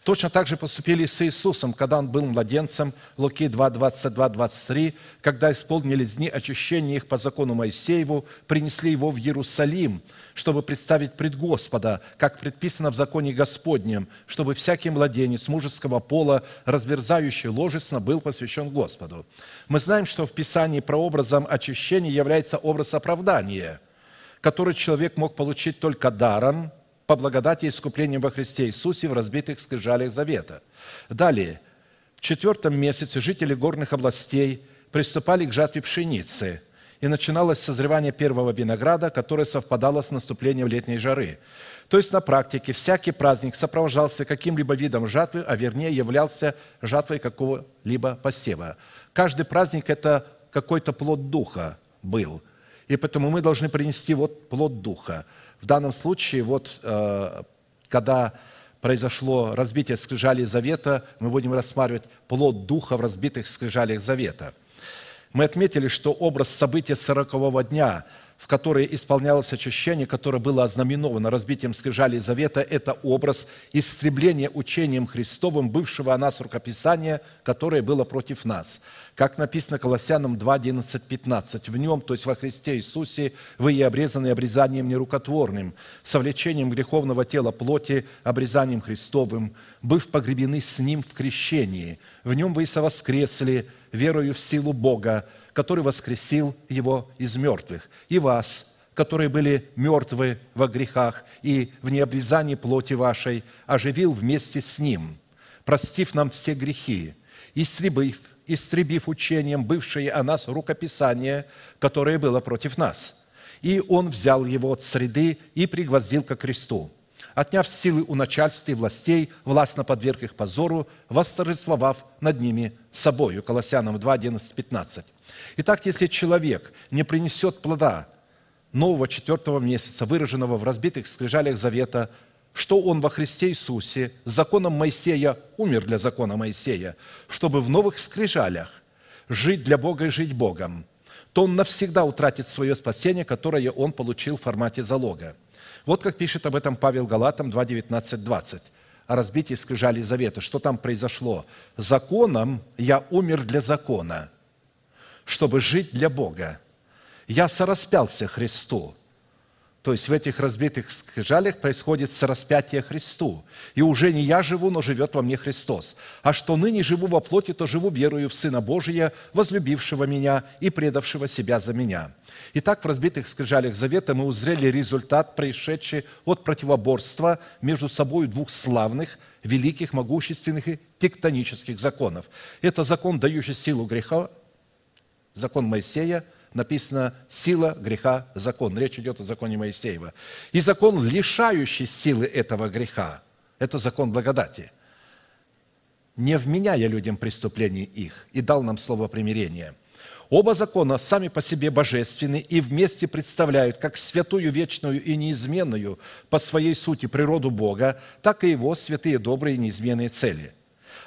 [SPEAKER 2] Точно так же поступили с Иисусом, когда Он был младенцем, Луки 2, 22, 23, когда исполнились дни очищения их по закону Моисееву, принесли Его в Иерусалим, чтобы представить пред Господа, как предписано в законе Господнем, чтобы всякий младенец мужеского пола, разверзающий ложесно, был посвящен Господу. Мы знаем, что в Писании прообразом очищения является образ оправдания, который человек мог получить только даром – по благодати искупления во Христе Иисусе в разбитых скрижалях завета. Далее, в четвертом месяце жители горных областей приступали к жатве пшеницы, и начиналось созревание первого винограда, которое совпадало с наступлением летней жары. То есть на практике всякий праздник сопровождался каким-либо видом жатвы, а вернее являлся жатвой какого-либо посева. Каждый праздник – это какой-то плод Духа был. И поэтому мы должны принести вот плод Духа – в данном случае, вот, э, когда произошло разбитие скрижалей завета, мы будем рассматривать плод духа в разбитых скрижалях завета. Мы отметили, что образ события сорокового дня, в который исполнялось очищение, которое было ознаменовано разбитием скрижалей завета, это образ истребления учением Христовым бывшего о нас рукописания, которое было против нас – как написано Колоссянам 2, 11, 15. «В нем, то есть во Христе Иисусе, вы и обрезаны обрезанием нерукотворным, совлечением греховного тела плоти, обрезанием Христовым, быв погребены с Ним в крещении. В нем вы и совоскресли, верою в силу Бога, который воскресил Его из мертвых, и вас, которые были мертвы во грехах и в необрезании плоти вашей, оживил вместе с Ним, простив нам все грехи, истребив, истребив учением бывшее о нас рукописание, которое было против нас. И Он взял его от среды и пригвоздил ко кресту, отняв силы у начальств и властей, властно подверг их позору, восторжествовав над ними собою. Колоссянам 2, 11, 15. Итак, если человек не принесет плода нового четвертого месяца, выраженного в разбитых скрижалях завета, что он во Христе Иисусе законом Моисея умер для закона Моисея, чтобы в новых скрижалях жить для Бога и жить Богом, то он навсегда утратит свое спасение, которое он получил в формате залога. Вот как пишет об этом Павел Галатам 2, 19, 20 о разбитии скрижалей завета. Что там произошло? «Законом я умер для закона, чтобы жить для Бога. Я сораспялся Христу». То есть в этих разбитых скрижалях происходит сораспятие Христу. И уже не я живу, но живет во мне Христос. А что ныне живу во плоти, то живу верою в Сына Божия, возлюбившего меня и предавшего себя за меня. Итак, в разбитых скрижалях Завета мы узрели результат, происшедший от противоборства между собой двух славных, великих, могущественных и тектонических законов. Это закон, дающий силу греха, закон Моисея – написано «сила греха – закон». Речь идет о законе Моисеева. И закон, лишающий силы этого греха – это закон благодати, не вменяя людям преступлений их, и дал нам слово примирения. Оба закона сами по себе божественны и вместе представляют как святую, вечную и неизменную по своей сути природу Бога, так и Его святые, добрые и неизменные цели –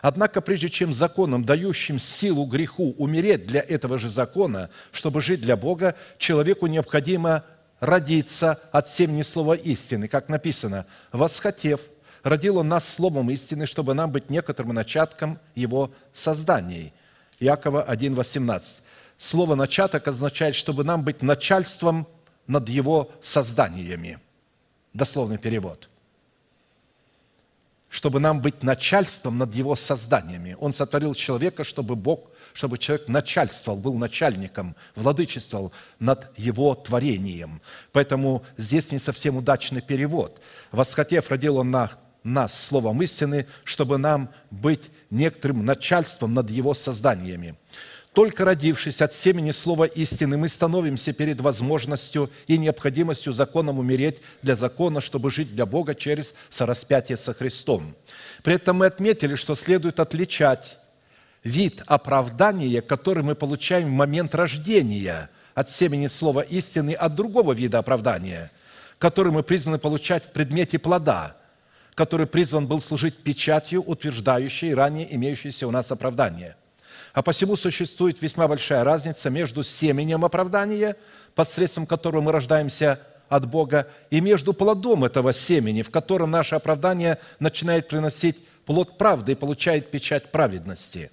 [SPEAKER 2] Однако, прежде чем законом, дающим силу греху, умереть для этого же закона, чтобы жить для Бога, человеку необходимо родиться от семени слова истины, как написано, «восхотев, родил он нас словом истины, чтобы нам быть некоторым начатком его созданий». Иакова 1,18. Слово «начаток» означает, чтобы нам быть начальством над его созданиями. Дословный перевод – чтобы нам быть начальством над его созданиями. Он сотворил человека, чтобы Бог, чтобы человек начальствовал, был начальником, владычествовал над его творением. Поэтому здесь не совсем удачный перевод. «Восхотев, родил он на нас словом истины, чтобы нам быть некоторым начальством над его созданиями». Только родившись от семени слова истины, мы становимся перед возможностью и необходимостью законом умереть для закона, чтобы жить для Бога через сораспятие со Христом. При этом мы отметили, что следует отличать вид оправдания, который мы получаем в момент рождения от семени слова истины, от другого вида оправдания, который мы призваны получать в предмете плода, который призван был служить печатью, утверждающей ранее имеющееся у нас оправдание – а посему существует весьма большая разница между семенем оправдания, посредством которого мы рождаемся от Бога, и между плодом этого семени, в котором наше оправдание начинает приносить плод правды и получает печать праведности.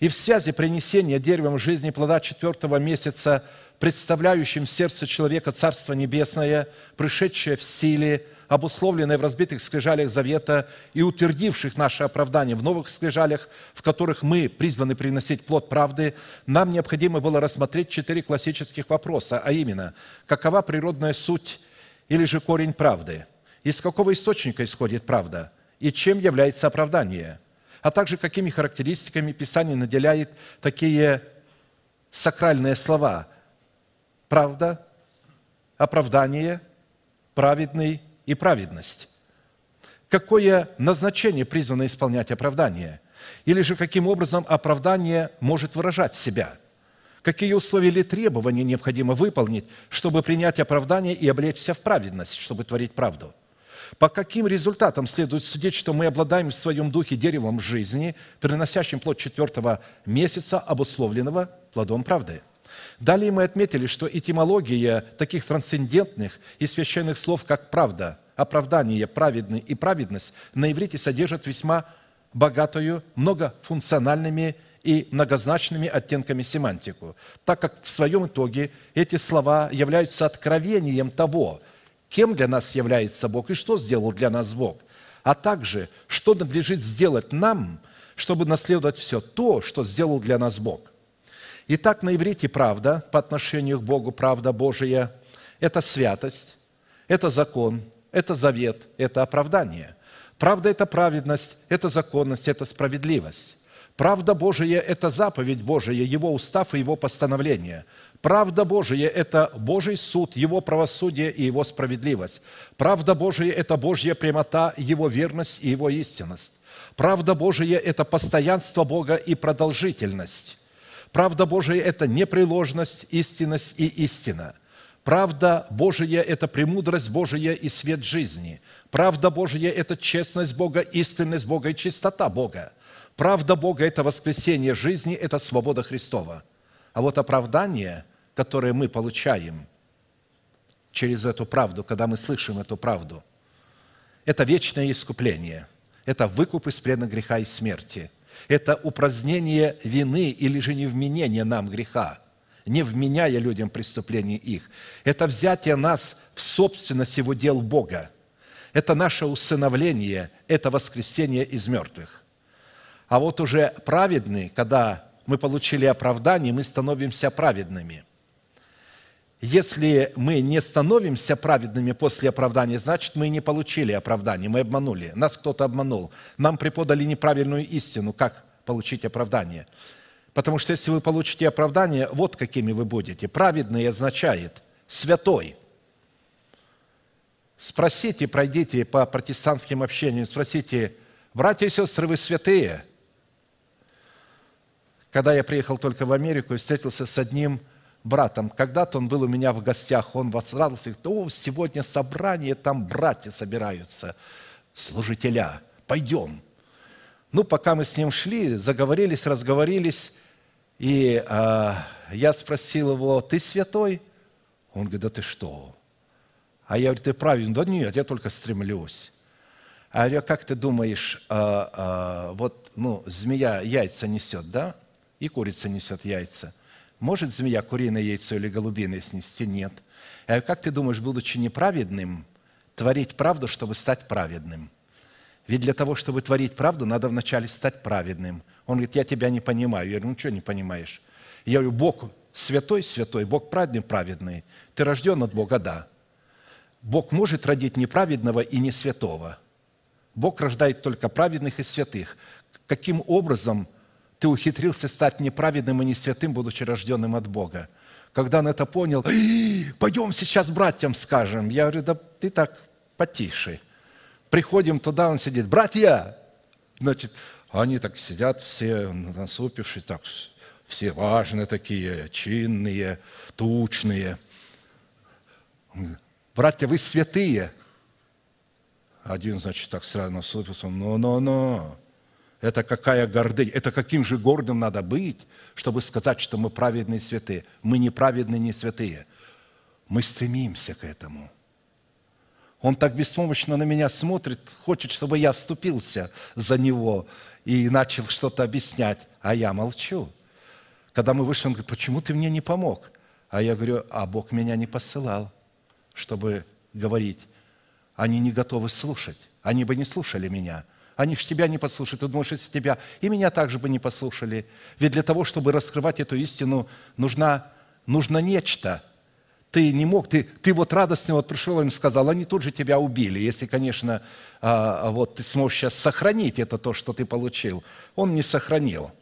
[SPEAKER 2] И в связи принесения деревом жизни плода четвертого месяца, представляющим в сердце человека Царство Небесное, пришедшее в силе, обусловленное в разбитых скрижалях завета и утвердивших наше оправдание в новых скрижалях, в которых мы призваны приносить плод правды, нам необходимо было рассмотреть четыре классических вопроса, а именно, какова природная суть или же корень правды, из какого источника исходит правда и чем является оправдание, а также какими характеристиками Писание наделяет такие сакральные слова – правда, оправдание, праведный и праведность. Какое назначение призвано исполнять оправдание? Или же каким образом оправдание может выражать себя? Какие условия или требования необходимо выполнить, чтобы принять оправдание и облечься в праведность, чтобы творить правду? По каким результатам следует судить, что мы обладаем в своем духе деревом жизни, приносящим плод четвертого месяца, обусловленного плодом правды – Далее мы отметили, что этимология таких трансцендентных и священных слов, как «правда», «оправдание», «праведный» и «праведность» на иврите содержат весьма богатую, многофункциональными и многозначными оттенками семантику, так как в своем итоге эти слова являются откровением того, кем для нас является Бог и что сделал для нас Бог, а также, что надлежит сделать нам, чтобы наследовать все то, что сделал для нас Бог. Итак, на иврите правда по отношению к Богу, правда Божия, это святость, это закон, это завет, это оправдание. Правда – это праведность, это законность, это справедливость. Правда Божия – это заповедь Божия, Его устав и Его постановление. Правда Божия – это Божий суд, Его правосудие и Его справедливость. Правда Божия – это Божья прямота, Его верность и Его истинность. Правда Божия – это постоянство Бога и продолжительность. Правда Божия – это непреложность, истинность и истина. Правда Божия – это премудрость Божия и свет жизни. Правда Божия – это честность Бога, истинность Бога и чистота Бога. Правда Бога – это воскресение жизни, это свобода Христова. А вот оправдание, которое мы получаем через эту правду, когда мы слышим эту правду, это вечное искупление, это выкуп из плена греха и смерти, это упразднение вины или же невменение нам греха, не вменяя людям преступления их. Это взятие нас в собственность его дел Бога. Это наше усыновление, это воскресение из мертвых. А вот уже праведный, когда мы получили оправдание, мы становимся праведными. Если мы не становимся праведными после оправдания, значит, мы не получили оправдание, мы обманули. Нас кто-то обманул. Нам преподали неправильную истину, как получить оправдание. Потому что если вы получите оправдание, вот какими вы будете. Праведный означает святой. Спросите, пройдите по протестантским общениям, спросите, братья и сестры, вы святые – когда я приехал только в Америку и встретился с одним братом. Когда-то он был у меня в гостях, он возрадовался, говорит, о, сегодня собрание, там братья собираются, служителя, пойдем. Ну, пока мы с ним шли, заговорились, разговорились, и э, я спросил его, ты святой? Он говорит, да ты что? А я говорю, ты правильный? Да нет, я только стремлюсь. А я говорю, как ты думаешь, э, э, вот ну, змея яйца несет, да? и курица несет яйца. Может змея куриное яйцо или голубиное снести? Нет. А как ты думаешь, будучи неправедным, творить правду, чтобы стать праведным? Ведь для того, чтобы творить правду, надо вначале стать праведным. Он говорит, я тебя не понимаю. Я говорю, ну что не понимаешь? Я говорю, Бог святой, святой, Бог праведный, праведный. Ты рожден от Бога, да. Бог может родить неправедного и не святого. Бог рождает только праведных и святых. Каким образом ты ухитрился стать неправедным и не святым, будучи рожденным от Бога. Когда он это понял, пойдем сейчас братьям скажем. Я говорю, да ты так потише. Приходим туда, он сидит, братья! Значит, они так сидят все насупившись, так все важные такие, чинные, тучные. Братья, вы святые. Один, значит, так сразу насупился, но-но-но. Это какая гордыня. Это каким же гордым надо быть, чтобы сказать, что мы праведные святые. Мы не праведные, не святые. Мы стремимся к этому. Он так беспомощно на меня смотрит, хочет, чтобы я вступился за него и начал что-то объяснять, а я молчу. Когда мы вышли, он говорит, почему ты мне не помог? А я говорю, а Бог меня не посылал, чтобы говорить. Они не готовы слушать. Они бы не слушали меня – они же тебя не послушают. Ты думаешь, если тебя и меня также бы не послушали. Ведь для того, чтобы раскрывать эту истину, нужна, нужно нечто. Ты не мог, ты, ты вот радостно вот пришел им сказал, они тут же тебя убили. Если, конечно, а, а вот ты сможешь сейчас сохранить это то, что ты получил. Он не сохранил.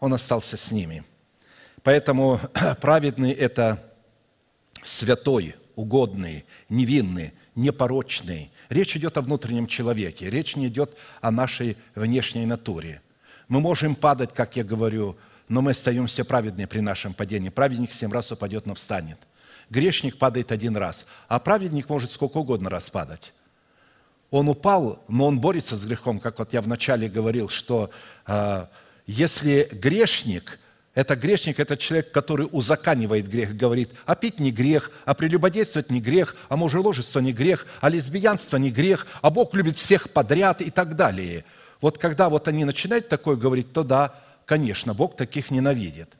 [SPEAKER 2] Он остался с ними. Поэтому праведный – это святой, угодный, невинный, непорочный – Речь идет о внутреннем человеке, речь не идет о нашей внешней натуре. Мы можем падать, как я говорю, но мы остаемся праведны при нашем падении. Праведник семь раз упадет, но встанет. Грешник падает один раз, а праведник может сколько угодно раз падать. Он упал, но он борется с грехом, как вот я вначале говорил, что э, если грешник – это грешник, это человек, который узаканивает грех, говорит, а пить не грех, а прелюбодействовать не грех, а мужеложество не грех, а лесбиянство не грех, а Бог любит всех подряд и так далее. Вот когда вот они начинают такое говорить, то да, конечно, Бог таких ненавидит.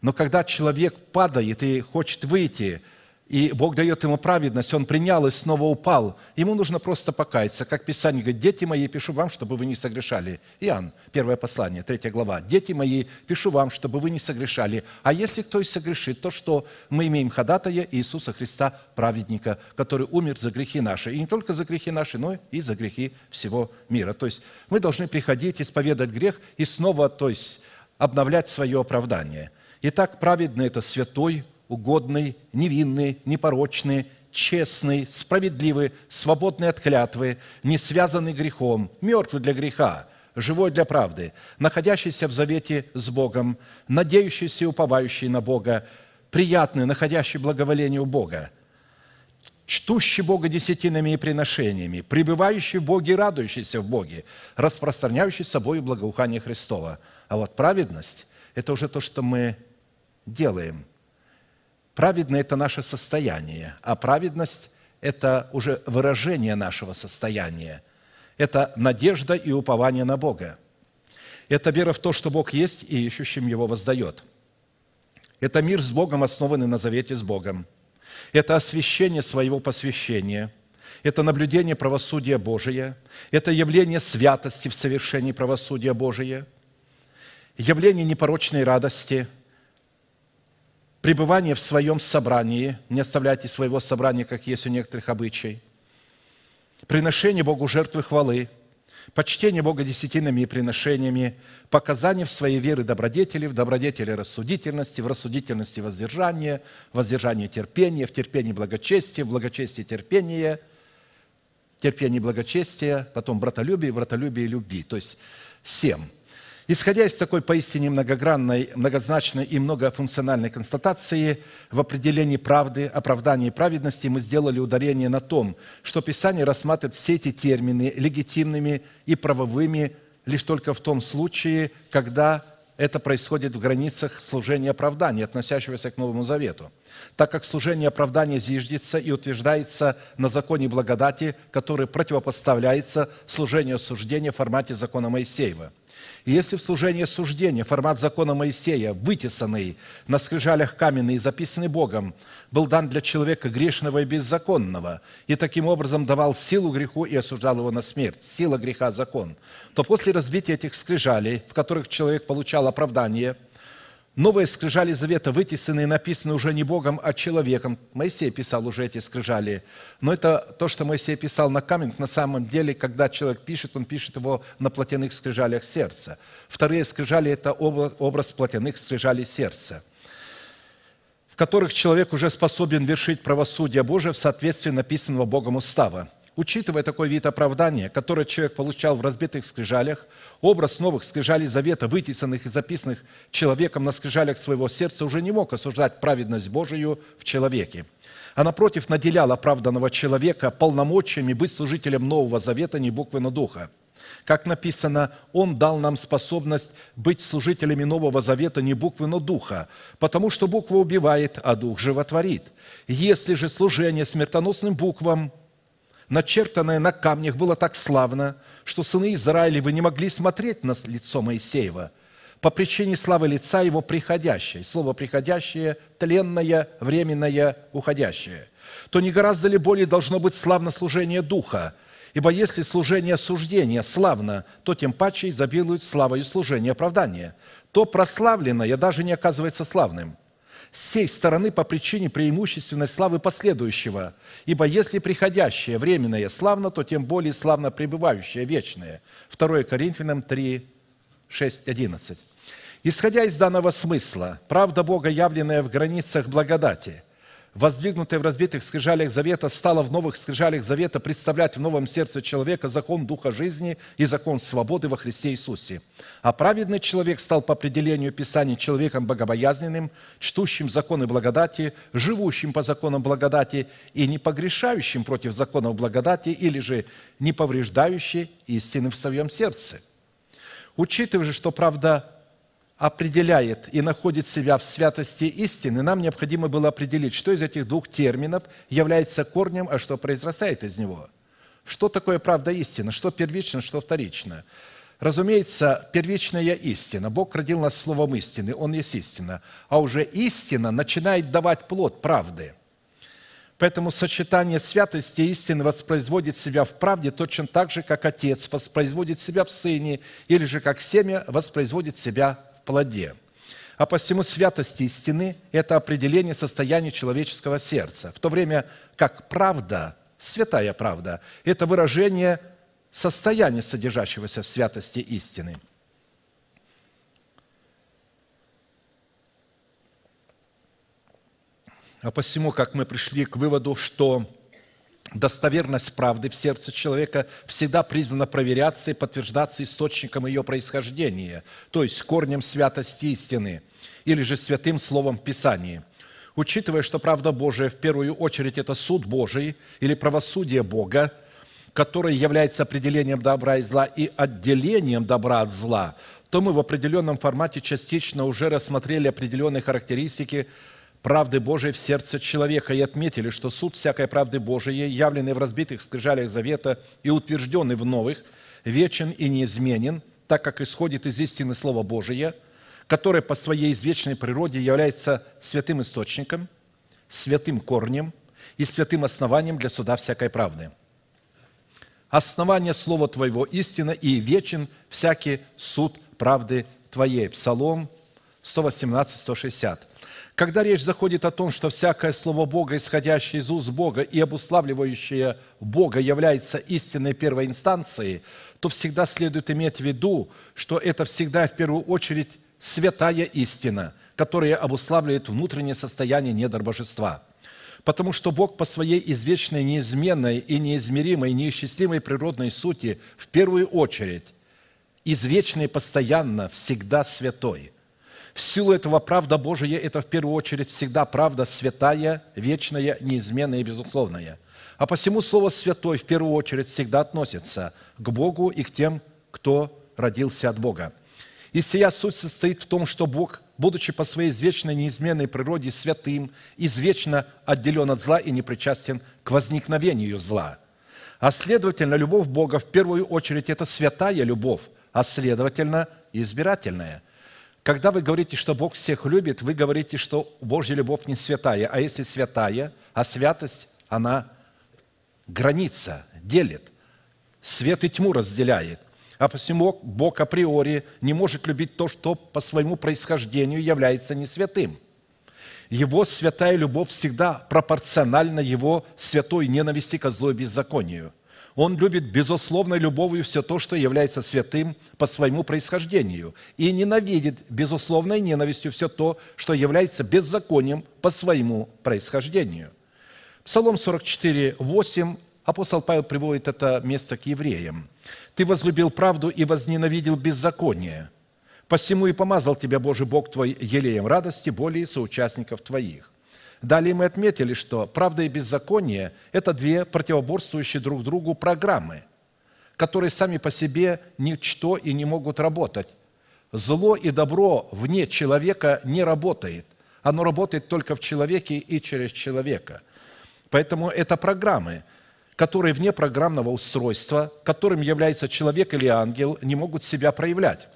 [SPEAKER 2] Но когда человек падает и хочет выйти, и Бог дает ему праведность, он принял и снова упал. Ему нужно просто покаяться. Как Писание говорит, дети мои, пишу вам, чтобы вы не согрешали. Иоанн, первое послание, третья глава. Дети мои, пишу вам, чтобы вы не согрешали. А если кто и согрешит, то что? Мы имеем ходатая Иисуса Христа, праведника, который умер за грехи наши. И не только за грехи наши, но и за грехи всего мира. То есть мы должны приходить, исповедать грех и снова, то есть обновлять свое оправдание. Итак, праведный – это святой, угодный, невинный, непорочный, честный, справедливый, свободный от клятвы, не связанный грехом, мертвый для греха, живой для правды, находящийся в завете с Богом, надеющийся и уповающий на Бога, приятный, находящий благоволение у Бога, чтущий Бога десятинами и приношениями, пребывающий в Боге и радующийся в Боге, распространяющий собой благоухание Христова. А вот праведность – это уже то, что мы делаем – Праведное – это наше состояние, а праведность – это уже выражение нашего состояния. Это надежда и упование на Бога. Это вера в то, что Бог есть и ищущим Его воздает. Это мир с Богом, основанный на завете с Богом. Это освящение своего посвящения. Это наблюдение правосудия Божия. Это явление святости в совершении правосудия Божия. Явление непорочной радости – пребывание в своем собрании, не оставляйте своего собрания, как есть у некоторых обычай, приношение Богу жертвы хвалы, почтение Бога десятинами и приношениями, показание в своей веры добродетели, в добродетели рассудительности, в рассудительности воздержания, в воздержании терпения, в терпении благочестия, в благочестии терпения, терпении благочестия, потом братолюбие, братолюбие любви. То есть семь – Исходя из такой поистине многогранной, многозначной и многофункциональной констатации в определении правды, оправдания и праведности мы сделали ударение на том, что Писание рассматривает все эти термины легитимными и правовыми лишь только в том случае, когда это происходит в границах служения оправдания, относящегося к Новому Завету, так как служение оправдания зиждется и утверждается на законе благодати, который противопоставляется служению осуждения в формате закона Моисеева – если в служении суждения формат закона Моисея, вытесанный на скрижалях каменный и записанный Богом, был дан для человека грешного и беззаконного, и таким образом давал силу греху и осуждал его на смерть, сила греха – закон, то после разбития этих скрижалей, в которых человек получал оправдание – Новые скрижали завета вытесаны и написаны уже не Богом, а человеком. Моисей писал уже эти скрижали. Но это то, что Моисей писал на камень, на самом деле, когда человек пишет, он пишет его на плотяных скрижалях сердца. Вторые скрижали – это образ плотяных скрижалей сердца, в которых человек уже способен вершить правосудие Божие в соответствии написанного Богом устава. Учитывая такой вид оправдания, который человек получал в разбитых скрижалях, образ новых скрижалей завета, вытесанных и записанных человеком на скрижалях своего сердца, уже не мог осуждать праведность Божию в человеке, а напротив наделял оправданного человека полномочиями быть служителем Нового Завета не буквы, но духа. Как написано, Он дал нам способность быть служителями Нового Завета не буквы, но духа, потому что буква убивает, а дух животворит. Если же служение смертоносным буквам – начертанное на камнях, было так славно, что сыны Израилевы не могли смотреть на лицо Моисеева по причине славы лица его приходящей. Слово «приходящее» – тленное, временное, уходящее. То не гораздо ли более должно быть славно служение Духа? Ибо если служение суждения славно, то тем паче изобилует славою служение оправдания. То прославленное даже не оказывается славным – сей стороны по причине преимущественной славы последующего. Ибо если приходящее временное славно, то тем более славно пребывающее вечное. 2 Коринфянам 3, 6, 11. Исходя из данного смысла, правда Бога, явленная в границах благодати, воздвигнутая в разбитых скрижалях завета, стала в новых скрижалях завета представлять в новом сердце человека закон Духа жизни и закон свободы во Христе Иисусе. А праведный человек стал по определению Писания человеком богобоязненным, чтущим законы благодати, живущим по законам благодати и не погрешающим против законов благодати или же не повреждающим истины в своем сердце. Учитывая же, что правда определяет и находит себя в святости истины, нам необходимо было определить, что из этих двух терминов является корнем, а что произрастает из него. Что такое правда истина? Что первично, что вторично? Разумеется, первичная истина. Бог родил нас словом истины, Он есть истина. А уже истина начинает давать плод правды. Поэтому сочетание святости и истины воспроизводит себя в правде точно так же, как Отец воспроизводит себя в Сыне, или же как семя воспроизводит себя плоде. А посему святость истины – это определение состояния человеческого сердца, в то время как правда, святая правда – это выражение состояния, содержащегося в святости истины – А посему, как мы пришли к выводу, что достоверность правды в сердце человека всегда призвана проверяться и подтверждаться источником ее происхождения, то есть корнем святости истины, или же святым словом Писания. Учитывая, что правда Божия в первую очередь это суд Божий или правосудие Бога, который является определением добра и зла и отделением добра от зла, то мы в определенном формате частично уже рассмотрели определенные характеристики правды Божией в сердце человека и отметили, что суд всякой правды Божией, явленный в разбитых скрижалях завета и утвержденный в новых, вечен и неизменен, так как исходит из истины Слова Божия, которое по своей извечной природе является святым источником, святым корнем и святым основанием для суда всякой правды. Основание Слова Твоего истина и вечен всякий суд правды Твоей. Псалом 118, 160. Когда речь заходит о том, что всякое слово Бога, исходящее из уст Бога и обуславливающее Бога, является истинной первой инстанцией, то всегда следует иметь в виду, что это всегда в первую очередь святая истина, которая обуславливает внутреннее состояние недр божества. Потому что Бог по своей извечной, неизменной и неизмеримой, неисчислимой природной сути в первую очередь извечный, постоянно, всегда святой – в силу этого правда Божия – это в первую очередь всегда правда святая, вечная, неизменная и безусловная. А посему слово «святой» в первую очередь всегда относится к Богу и к тем, кто родился от Бога. И сия суть состоит в том, что Бог, будучи по своей извечной неизменной природе святым, извечно отделен от зла и не причастен к возникновению зла. А следовательно, любовь Бога в первую очередь – это святая любовь, а следовательно, избирательная. Когда вы говорите, что Бог всех любит, вы говорите, что Божья любовь не святая. А если святая, а святость, она граница, делит. Свет и тьму разделяет. А посему Бог априори не может любить то, что по своему происхождению является не святым. Его святая любовь всегда пропорциональна его святой ненависти к злу и беззаконию – он любит безусловной любовью все то, что является святым по своему происхождению, и ненавидит безусловной ненавистью все то, что является беззаконием по своему происхождению. Псалом 44, 8 апостол Павел приводит это место к евреям. «Ты возлюбил правду и возненавидел беззаконие, посему и помазал тебя Божий Бог твой елеем радости, более соучастников твоих». Далее мы отметили, что правда и беззаконие – это две противоборствующие друг другу программы, которые сами по себе ничто и не могут работать. Зло и добро вне человека не работает. Оно работает только в человеке и через человека. Поэтому это программы, которые вне программного устройства, которым является человек или ангел, не могут себя проявлять.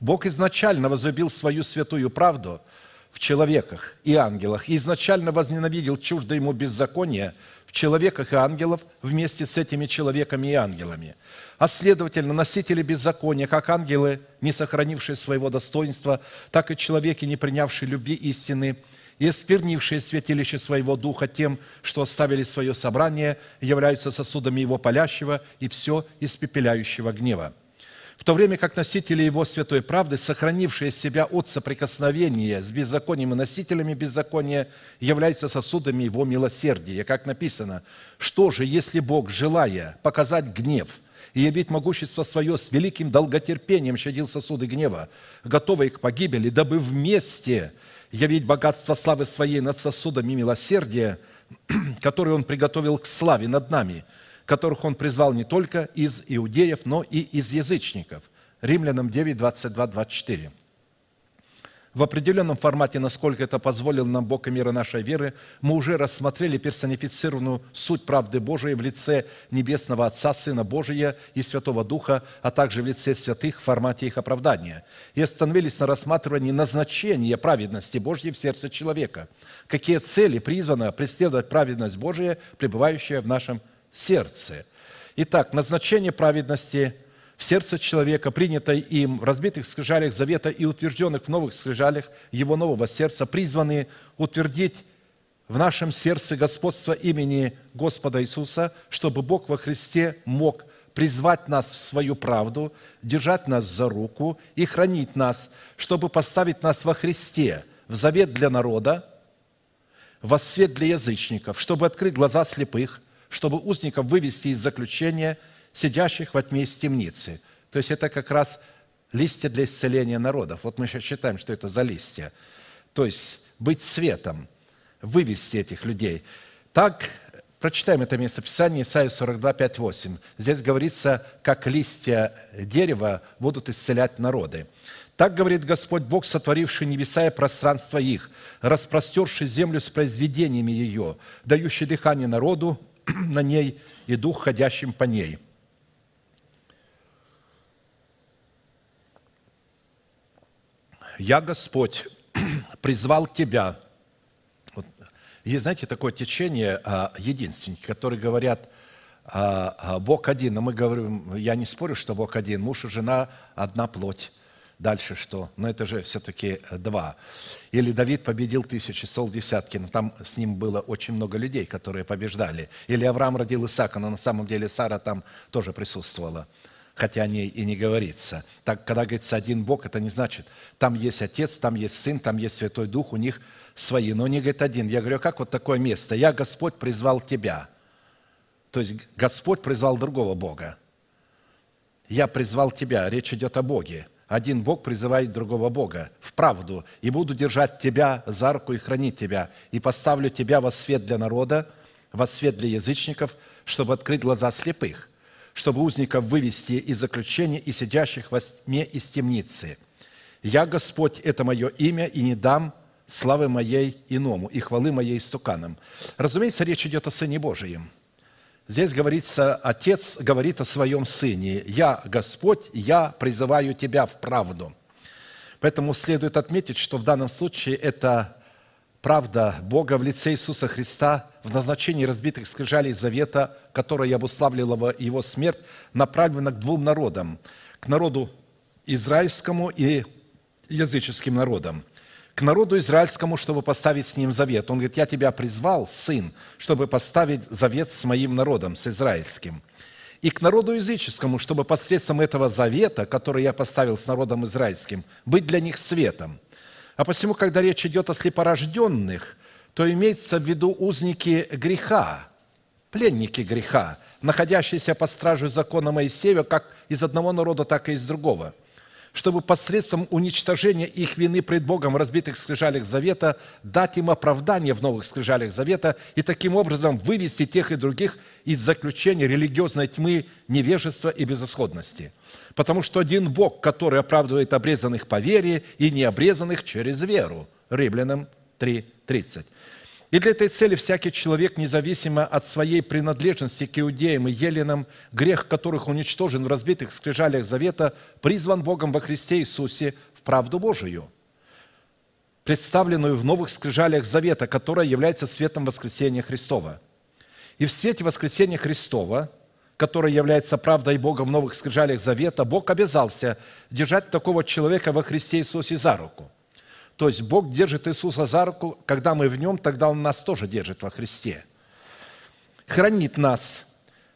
[SPEAKER 2] Бог изначально возлюбил свою святую правду – в человеках и ангелах и изначально возненавидел чуждо ему беззаконие в человеках и ангелов вместе с этими человеками и ангелами. А следовательно, носители беззакония, как ангелы, не сохранившие своего достоинства, так и человеки, не принявшие любви истины, и осквернившие святилище своего духа тем, что оставили свое собрание, являются сосудами его палящего и все испепеляющего гнева в то время как носители Его святой правды, сохранившие себя от соприкосновения с беззаконием и носителями беззакония, являются сосудами Его милосердия. Как написано, что же, если Бог, желая показать гнев и явить могущество свое с великим долготерпением, щадил сосуды гнева, готовые к погибели, дабы вместе явить богатство славы своей над сосудами милосердия, которые Он приготовил к славе над нами – которых Он призвал не только из иудеев, но и из язычников. Римлянам 9, 22, 24. в определенном формате, насколько это позволил нам Бог и мира нашей веры, мы уже рассмотрели персонифицированную суть правды Божией в лице Небесного Отца, Сына Божия и Святого Духа, а также в лице святых в формате их оправдания. И остановились на рассматривании назначения праведности Божьей в сердце человека. Какие цели призвано преследовать праведность Божия, пребывающая в нашем сердце. Итак, назначение праведности – в сердце человека, принятой им в разбитых скрижалях завета и утвержденных в новых скрижалях его нового сердца, призваны утвердить в нашем сердце господство имени Господа Иисуса, чтобы Бог во Христе мог призвать нас в свою правду, держать нас за руку и хранить нас, чтобы поставить нас во Христе в завет для народа, во свет для язычников, чтобы открыть глаза слепых, чтобы узников вывести из заключения – сидящих во тьме из темницы. То есть это как раз листья для исцеления народов. Вот мы сейчас считаем, что это за листья. То есть быть светом, вывести этих людей. Так, прочитаем это местописание, Исайя 42, 5, 8. Здесь говорится, как листья дерева будут исцелять народы. Так говорит Господь Бог, сотворивший небеса и пространство их, распростерший землю с произведениями ее, дающий дыхание народу на ней и дух, ходящим по ней – «Я, Господь, призвал тебя». Вот. Есть, знаете, такое течение а, единственники, которые говорят, а, а, Бог один, но мы говорим, я не спорю, что Бог один, муж и жена – одна плоть. Дальше что? Но это же все-таки два. Или Давид победил тысячи, сол десятки, но там с ним было очень много людей, которые побеждали. Или Авраам родил Исаака, но на самом деле Сара там тоже присутствовала хотя о ней и не говорится. Так, когда говорится один Бог, это не значит, там есть Отец, там есть Сын, там есть Святой Дух, у них свои. Но не говорит один. Я говорю, «А как вот такое место? Я, Господь, призвал тебя. То есть Господь призвал другого Бога. Я призвал тебя. Речь идет о Боге. Один Бог призывает другого Бога в правду. «И буду держать тебя за руку и хранить тебя, и поставлю тебя во свет для народа, во свет для язычников, чтобы открыть глаза слепых, чтобы узников вывести из заключения и сидящих во тьме из темницы. Я, Господь, это мое имя, и не дам славы моей иному, и хвалы моей стуканам». Разумеется, речь идет о Сыне Божием. Здесь говорится, Отец говорит о Своем Сыне. «Я, Господь, я призываю Тебя в правду». Поэтому следует отметить, что в данном случае это правда Бога в лице Иисуса Христа в назначении разбитых скрижалей завета, которое обуславливало его смерть, направлена к двум народам, к народу израильскому и языческим народам. К народу израильскому, чтобы поставить с ним завет. Он говорит, я тебя призвал, сын, чтобы поставить завет с моим народом, с израильским. И к народу языческому, чтобы посредством этого завета, который я поставил с народом израильским, быть для них светом – а посему, когда речь идет о слепорожденных, то имеется в виду узники греха, пленники греха, находящиеся под стражей закона Моисеева как из одного народа, так и из другого – чтобы посредством уничтожения их вины пред Богом в разбитых скрижалях завета дать им оправдание в новых скрижалях завета и таким образом вывести тех и других из заключения религиозной тьмы, невежества и безысходности – Потому что один Бог, который оправдывает обрезанных по вере и необрезанных через веру. Римлянам 3.30. И для этой цели всякий человек, независимо от своей принадлежности к иудеям и еленам, грех которых уничтожен в разбитых скрижалях завета, призван Богом во Христе Иисусе в правду Божию, представленную в новых скрижалях завета, которая является светом воскресения Христова. И в свете воскресения Христова – которая является правдой Бога в новых скрижалях завета, Бог обязался держать такого человека во Христе Иисусе за руку. То есть Бог держит Иисуса за руку, когда мы в Нем, тогда Он нас тоже держит во Христе. Хранит нас,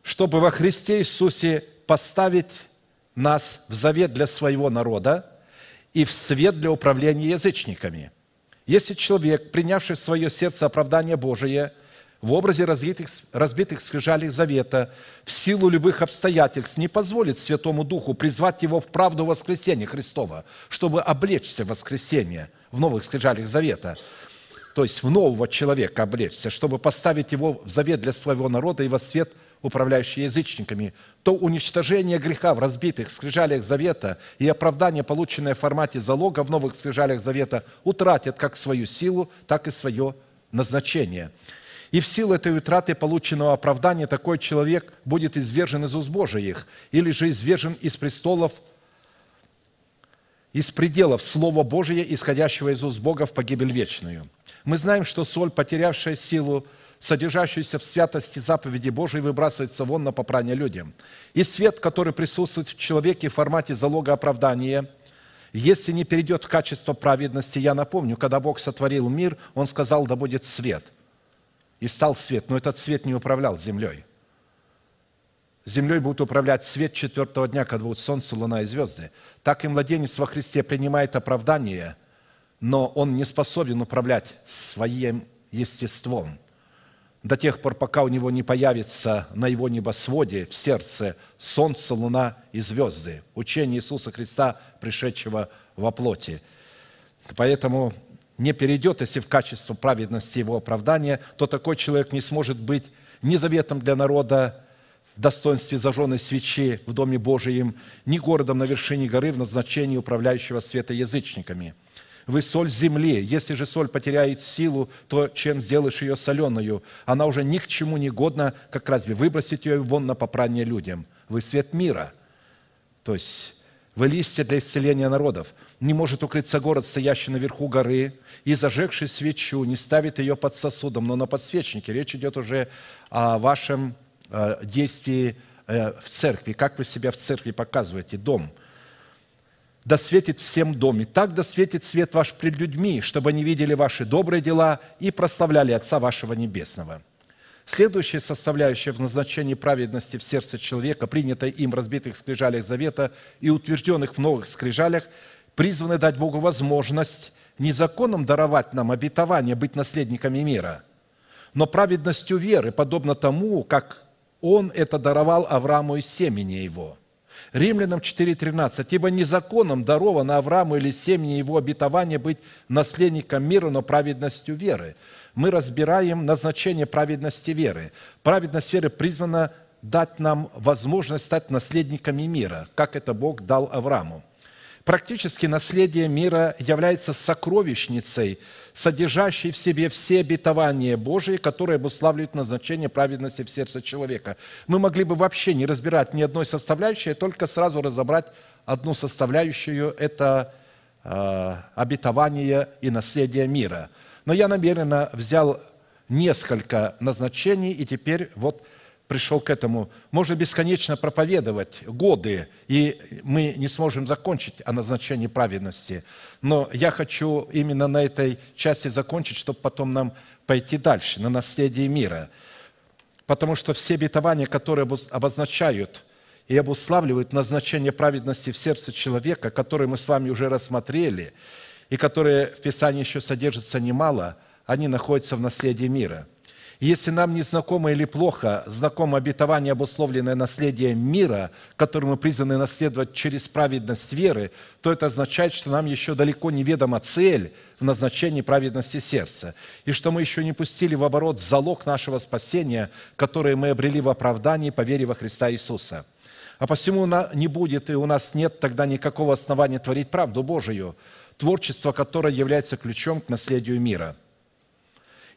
[SPEAKER 2] чтобы во Христе Иисусе поставить нас в завет для своего народа и в свет для управления язычниками. Если человек, принявший в свое сердце оправдание Божие – в образе разбитых, разбитых скрижалей завета в силу любых обстоятельств не позволит Святому Духу призвать его в правду воскресения Христова, чтобы облечься в воскресение в новых скрижалях завета, то есть в нового человека облечься, чтобы поставить его в завет для своего народа и во свет управляющий язычниками, то уничтожение греха в разбитых скрижалях завета и оправдание, полученное в формате залога в новых скрижалях завета, утратят как свою силу, так и свое назначение. И в силу этой утраты полученного оправдания такой человек будет извержен из уст Божиих или же извержен из престолов из пределов Слова Божия, исходящего из уст Бога в погибель вечную. Мы знаем, что соль, потерявшая силу, содержащуюся в святости заповеди Божией, выбрасывается вон на попрание людям. И свет, который присутствует в человеке в формате залога оправдания, если не перейдет в качество праведности, я напомню, когда Бог сотворил мир, Он сказал, да будет свет. И стал свет, но этот свет не управлял землей. Землей будут управлять свет четвертого дня, когда будут солнце, луна и звезды. Так и младенец во Христе принимает оправдание, но он не способен управлять своим естеством до тех пор, пока у него не появится на его небосводе в сердце солнце, луна и звезды. Учение Иисуса Христа, пришедшего во плоти. Поэтому не перейдет, если в качество праведности его оправдания, то такой человек не сможет быть ни заветом для народа, достоинстве зажженной свечи в Доме Божием, ни городом на вершине горы в назначении управляющего света язычниками. Вы соль земли. Если же соль потеряет силу, то чем сделаешь ее соленую? Она уже ни к чему не годна, как разве выбросить ее вон на попрание людям? Вы свет мира. То есть вы листья для исцеления народов. Не может укрыться город, стоящий наверху горы, и зажегший свечу, не ставит ее под сосудом, но на подсвечнике. Речь идет уже о вашем действии э, в церкви, как вы себя в церкви показываете, дом. Да светит всем доме, так да светит свет ваш пред людьми, чтобы они видели ваши добрые дела и прославляли Отца вашего Небесного». Следующая составляющая в назначении праведности в сердце человека, принятая им в разбитых скрижалях завета и утвержденных в новых скрижалях, призваны дать Богу возможность не законом даровать нам обетование быть наследниками мира, но праведностью веры, подобно тому, как он это даровал Аврааму и семени его. Римлянам 4.13. «Ибо не законом даровано Аврааму или семени его обетование быть наследником мира, но праведностью веры». Мы разбираем назначение праведности веры. Праведность веры призвана дать нам возможность стать наследниками мира, как это Бог дал Аврааму. Практически наследие мира является сокровищницей – содержащий в себе все обетования Божии, которые обуславливают назначение праведности в сердце человека. Мы могли бы вообще не разбирать ни одной составляющей, а только сразу разобрать одну составляющую – это э, обетование и наследие мира. Но я намеренно взял несколько назначений, и теперь вот пришел к этому. Можно бесконечно проповедовать годы, и мы не сможем закончить о назначении праведности. Но я хочу именно на этой части закончить, чтобы потом нам пойти дальше, на наследие мира. Потому что все обетования, которые обозначают и обуславливают назначение праведности в сердце человека, которые мы с вами уже рассмотрели, и которые в Писании еще содержатся немало, они находятся в наследии мира – если нам не знакомо или плохо знакомо обетование, обусловленное наследием мира, которое мы призваны наследовать через праведность веры, то это означает, что нам еще далеко неведома цель в назначении праведности сердца, и что мы еще не пустили в оборот залог нашего спасения, который мы обрели в оправдании по вере во Христа Иисуса. А посему не будет и у нас нет тогда никакого основания творить правду Божию, творчество которое является ключом к наследию мира –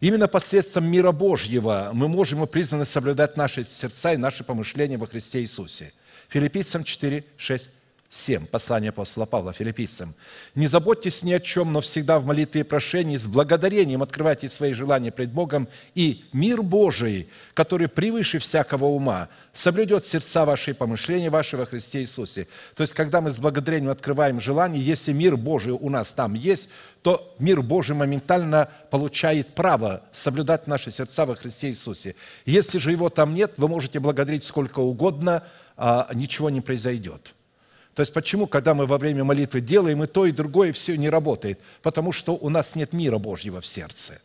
[SPEAKER 2] Именно посредством мира Божьего мы можем и призваны соблюдать наши сердца и наши помышления во Христе Иисусе. Филиппийцам 4, 6, 7, послание апостола Павла филиппийцам. «Не заботьтесь ни о чем, но всегда в молитве и прошении с благодарением открывайте свои желания пред Богом, и мир Божий, который превыше всякого ума, соблюдет сердца ваши и помышления ваши во Христе Иисусе». То есть, когда мы с благодарением открываем желание, если мир Божий у нас там есть, то мир Божий моментально получает право соблюдать наши сердца во Христе Иисусе. Если же его там нет, вы можете благодарить сколько угодно, а ничего не произойдет. То есть почему, когда мы во время молитвы делаем и то, и другое, все не работает? Потому что у нас нет мира Божьего в сердце.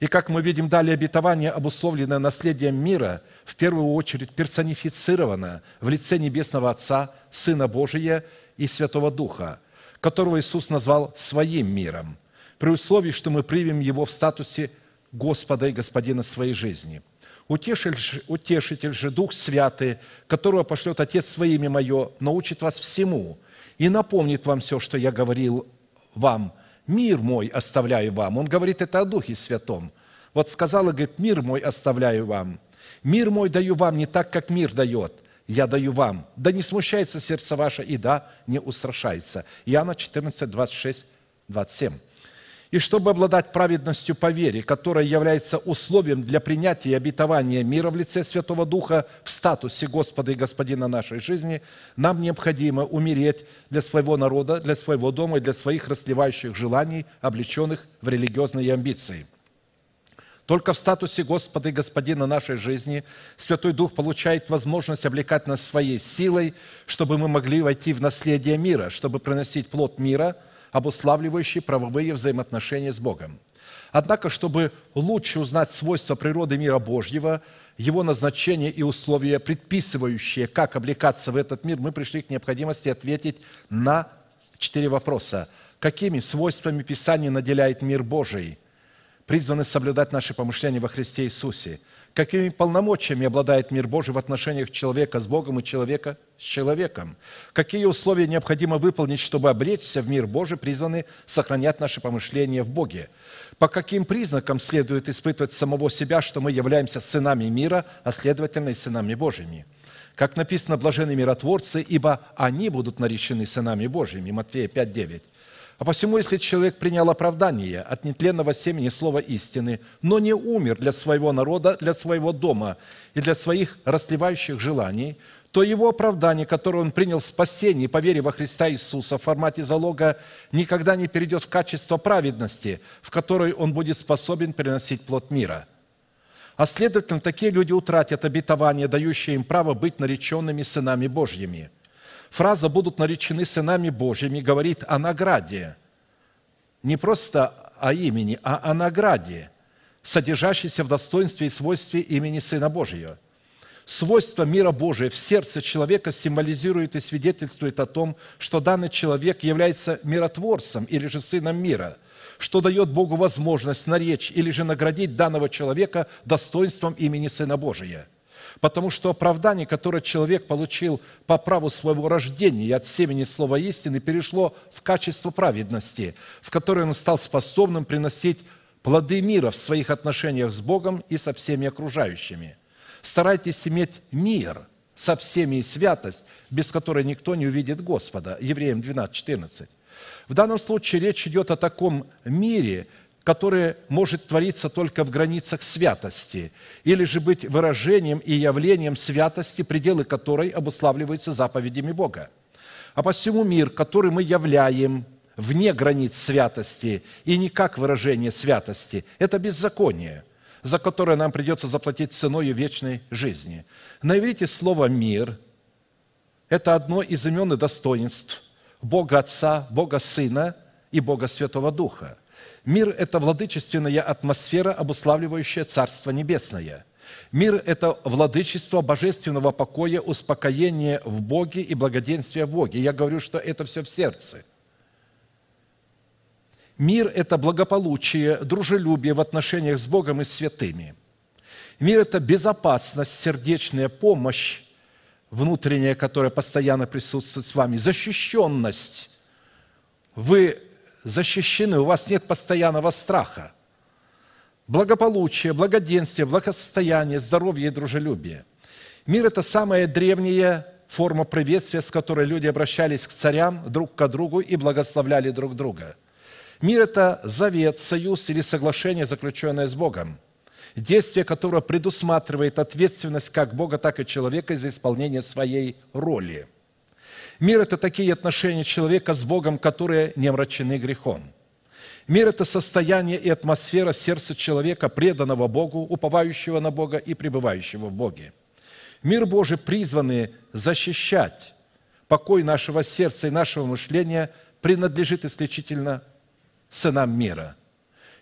[SPEAKER 2] И как мы видим далее, обетование, обусловленное наследием мира, в первую очередь персонифицировано в лице Небесного Отца, Сына Божия и Святого Духа, которого Иисус назвал своим миром, при условии, что мы примем его в статусе Господа и Господина своей жизни – Утешитель, утешитель же, Дух Святый, которого пошлет Отец своими мое, научит вас всему и напомнит вам все, что я говорил вам. Мир мой оставляю вам. Он говорит это о Духе Святом. Вот сказала, говорит, мир мой оставляю вам. Мир мой даю вам не так, как мир дает. Я даю вам. Да не смущается сердце ваше, и да, не устрашается. Иоанна 14, 26, 27. И чтобы обладать праведностью по вере, которая является условием для принятия и обетования мира в лице Святого Духа в статусе Господа и Господина нашей жизни, нам необходимо умереть для своего народа, для своего дома и для своих расливающих желаний, облеченных в религиозные амбиции – только в статусе Господа и Господина нашей жизни Святой Дух получает возможность облекать нас своей силой, чтобы мы могли войти в наследие мира, чтобы приносить плод мира, обуславливающий правовые взаимоотношения с Богом. Однако, чтобы лучше узнать свойства природы мира Божьего, его назначение и условия, предписывающие, как облекаться в этот мир, мы пришли к необходимости ответить на четыре вопроса. Какими свойствами Писание наделяет мир Божий – призваны соблюдать наши помышления во Христе Иисусе. Какими полномочиями обладает мир Божий в отношениях человека с Богом и человека с человеком? Какие условия необходимо выполнить, чтобы обречься в мир Божий, призваны сохранять наши помышления в Боге? По каким признакам следует испытывать самого себя, что мы являемся сынами мира, а следовательно и сынами Божьими? Как написано, блажены миротворцы, ибо они будут наречены сынами Божьими. Матфея 5, 9. А посему, если человек принял оправдание от нетленного семени слова истины, но не умер для своего народа, для своего дома и для своих расливающих желаний, то его оправдание, которое он принял в спасении по вере во Христа Иисуса в формате залога, никогда не перейдет в качество праведности, в которой он будет способен переносить плод мира. А следовательно, такие люди утратят обетование, дающее им право быть нареченными сынами Божьими – Фраза «будут наречены сынами Божьими» говорит о награде. Не просто о имени, а о награде, содержащейся в достоинстве и свойстве имени Сына Божьего. Свойство мира Божия в сердце человека символизирует и свидетельствует о том, что данный человек является миротворцем или же сыном мира, что дает Богу возможность наречь или же наградить данного человека достоинством имени Сына Божия – Потому что оправдание, которое человек получил по праву своего рождения и от семени слова истины, перешло в качество праведности, в которое он стал способным приносить плоды мира в своих отношениях с Богом и со всеми окружающими. Старайтесь иметь мир со всеми и святость, без которой никто не увидит Господа. Евреям 12, 14. В данном случае речь идет о таком мире, которое может твориться только в границах святости, или же быть выражением и явлением святости, пределы которой обуславливаются заповедями Бога. А посему мир, который мы являем вне границ святости и не как выражение святости, это беззаконие, за которое нам придется заплатить ценой вечной жизни. На иврите слово «мир» – это одно из имен и достоинств Бога Отца, Бога Сына и Бога Святого Духа – Мир – это владычественная атмосфера, обуславливающая Царство Небесное. Мир – это владычество божественного покоя, успокоение в Боге и благоденствие в Боге. Я говорю, что это все в сердце. Мир – это благополучие, дружелюбие в отношениях с Богом и святыми. Мир – это безопасность, сердечная помощь, внутренняя, которая постоянно присутствует с вами, защищенность. Вы защищены, у вас нет постоянного страха. Благополучие, благоденствие, благосостояние, здоровье и дружелюбие. Мир – это самая древняя форма приветствия, с которой люди обращались к царям друг к другу и благословляли друг друга. Мир – это завет, союз или соглашение, заключенное с Богом, действие которого предусматривает ответственность как Бога, так и человека за исполнение своей роли – Мир – это такие отношения человека с Богом, которые не омрачены грехом. Мир – это состояние и атмосфера сердца человека, преданного Богу, уповающего на Бога и пребывающего в Боге. Мир Божий призванный защищать покой нашего сердца и нашего мышления принадлежит исключительно сынам мира.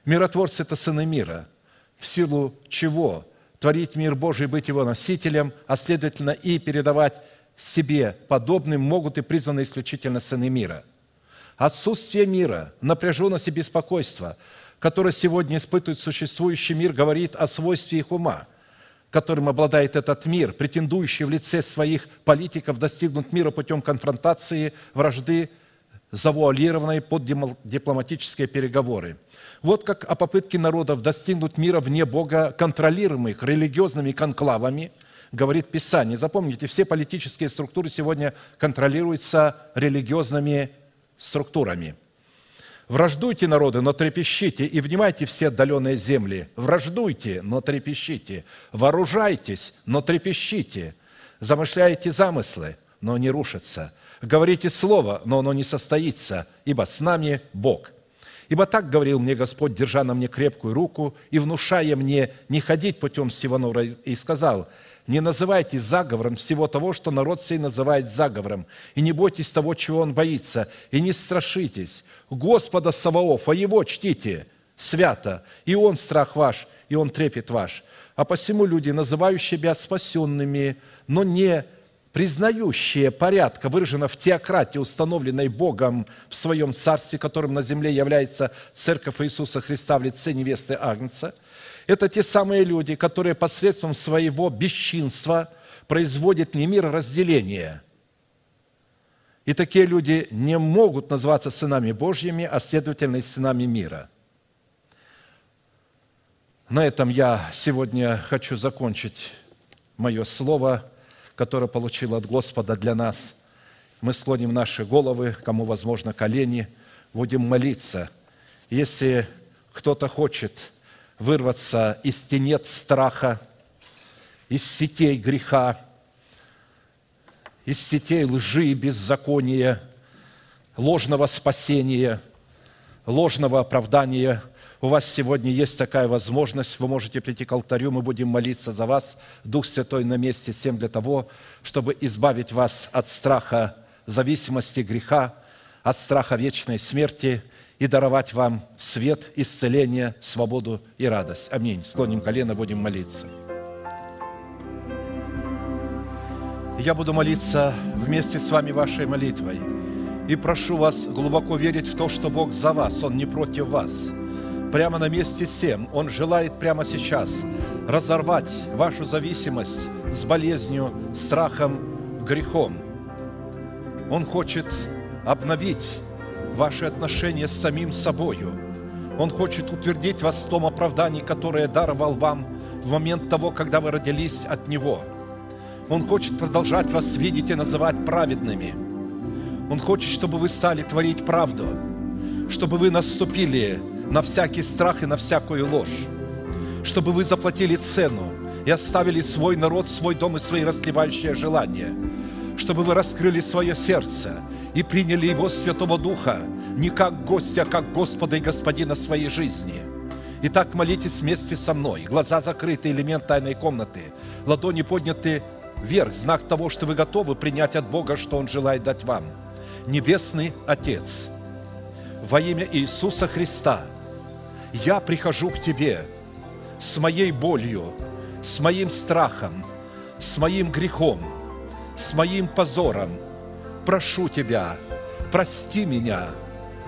[SPEAKER 2] Миротворцы – это сыны мира, в силу чего творить мир Божий, быть его носителем, а следовательно и передавать себе подобным могут и призваны исключительно сыны мира. Отсутствие мира, напряженность и беспокойство, которое сегодня испытывает существующий мир, говорит о свойстве их ума. которым обладает этот мир, претендующий в лице своих политиков достигнуть мира путем конфронтации, вражды, завуалированной под дипломатические переговоры. Вот как о попытке народов достигнуть мира вне Бога, контролируемых религиозными конклавами, говорит Писание. Запомните, все политические структуры сегодня контролируются религиозными структурами – Враждуйте, народы, но трепещите, и внимайте все отдаленные земли. Враждуйте, но трепещите. Вооружайтесь, но трепещите. Замышляете замыслы, но не рушатся. Говорите слово, но оно не состоится, ибо с нами Бог. Ибо так говорил мне Господь, держа на мне крепкую руку и внушая мне не ходить путем Сиванора, и сказал – не называйте заговором всего того, что народ сей называет заговором, и не бойтесь того, чего он боится, и не страшитесь. Господа Саваофа, Его чтите свято, и Он страх ваш, и Он трепет ваш. А посему люди, называющие себя спасенными, но не признающие порядка, выражено в теократии, установленной Богом в своем царстве, которым на земле является Церковь Иисуса Христа в лице невесты Агнца – это те самые люди, которые посредством своего бесчинства производят не мир, а разделение. И такие люди не могут называться сынами Божьими, а следовательно и сынами мира. На этом я сегодня хочу закончить мое слово, которое получил от Господа для нас. Мы склоним наши головы, кому возможно колени, будем молиться. Если кто-то хочет – вырваться из тенет страха, из сетей греха, из сетей лжи и беззакония, ложного спасения, ложного оправдания. У вас сегодня есть такая возможность, вы можете прийти к алтарю, мы будем молиться за вас, Дух Святой на месте всем для того, чтобы избавить вас от страха зависимости греха, от страха вечной смерти – и даровать вам свет, исцеление, свободу и радость. Аминь. Склоним колено, будем молиться. Я буду молиться вместе с вами вашей молитвой. И прошу вас глубоко верить в то, что Бог за вас, Он не против вас. Прямо на месте всем Он желает прямо сейчас разорвать вашу зависимость с болезнью, страхом, грехом. Он хочет обновить ваши отношения с самим собою. Он хочет утвердить вас в том оправдании, которое даровал вам в момент того, когда вы родились от Него. Он хочет продолжать вас видеть и называть праведными. Он хочет, чтобы вы стали творить правду, чтобы вы наступили на всякий страх и на всякую ложь, чтобы вы заплатили цену и оставили свой народ, свой дом и свои растлевающие желания, чтобы вы раскрыли свое сердце – и приняли Его Святого Духа не как гостя, а как Господа и Господина своей жизни. Итак, молитесь вместе со мной. Глаза закрыты, элемент тайной комнаты. Ладони подняты вверх, знак того, что вы готовы принять от Бога, что Он желает дать вам. Небесный Отец, во имя Иисуса Христа, я прихожу к Тебе с моей болью, с моим страхом, с моим грехом, с моим позором – прошу Тебя, прости меня,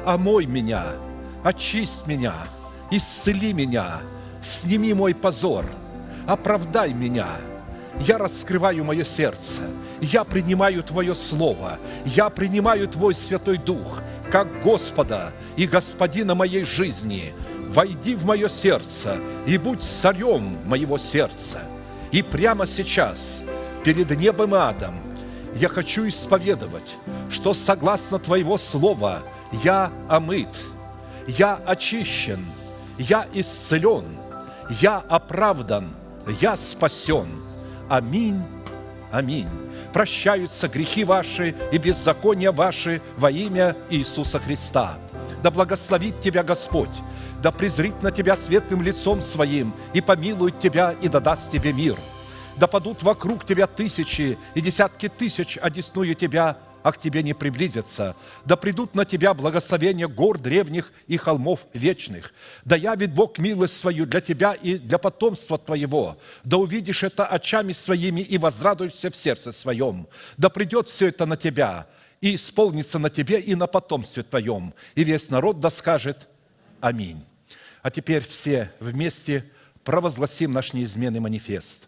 [SPEAKER 2] омой меня, очисть меня, исцели меня, сними мой позор, оправдай меня. Я раскрываю мое сердце, я принимаю Твое Слово, я принимаю Твой Святой Дух, как Господа и Господина моей жизни. Войди в мое сердце и будь царем моего сердца. И прямо сейчас, перед небом и адом, я хочу исповедовать, что согласно Твоего Слова я омыт, я очищен, я исцелен, я оправдан, я спасен. Аминь, аминь. Прощаются грехи ваши и беззакония ваши во имя Иисуса Христа. Да благословит тебя Господь, да презрит на тебя светлым лицом своим и помилует тебя и да даст тебе мир – да падут вокруг тебя тысячи и десятки тысяч, одесную тебя, а к тебе не приблизятся. Да придут на тебя благословения гор древних и холмов вечных. Да явит Бог милость свою для тебя и для потомства твоего. Да увидишь это очами своими и возрадуешься в сердце своем. Да придет все это на тебя и исполнится на тебе и на потомстве твоем. И весь народ да скажет Аминь. А теперь все вместе провозгласим наш неизменный манифест –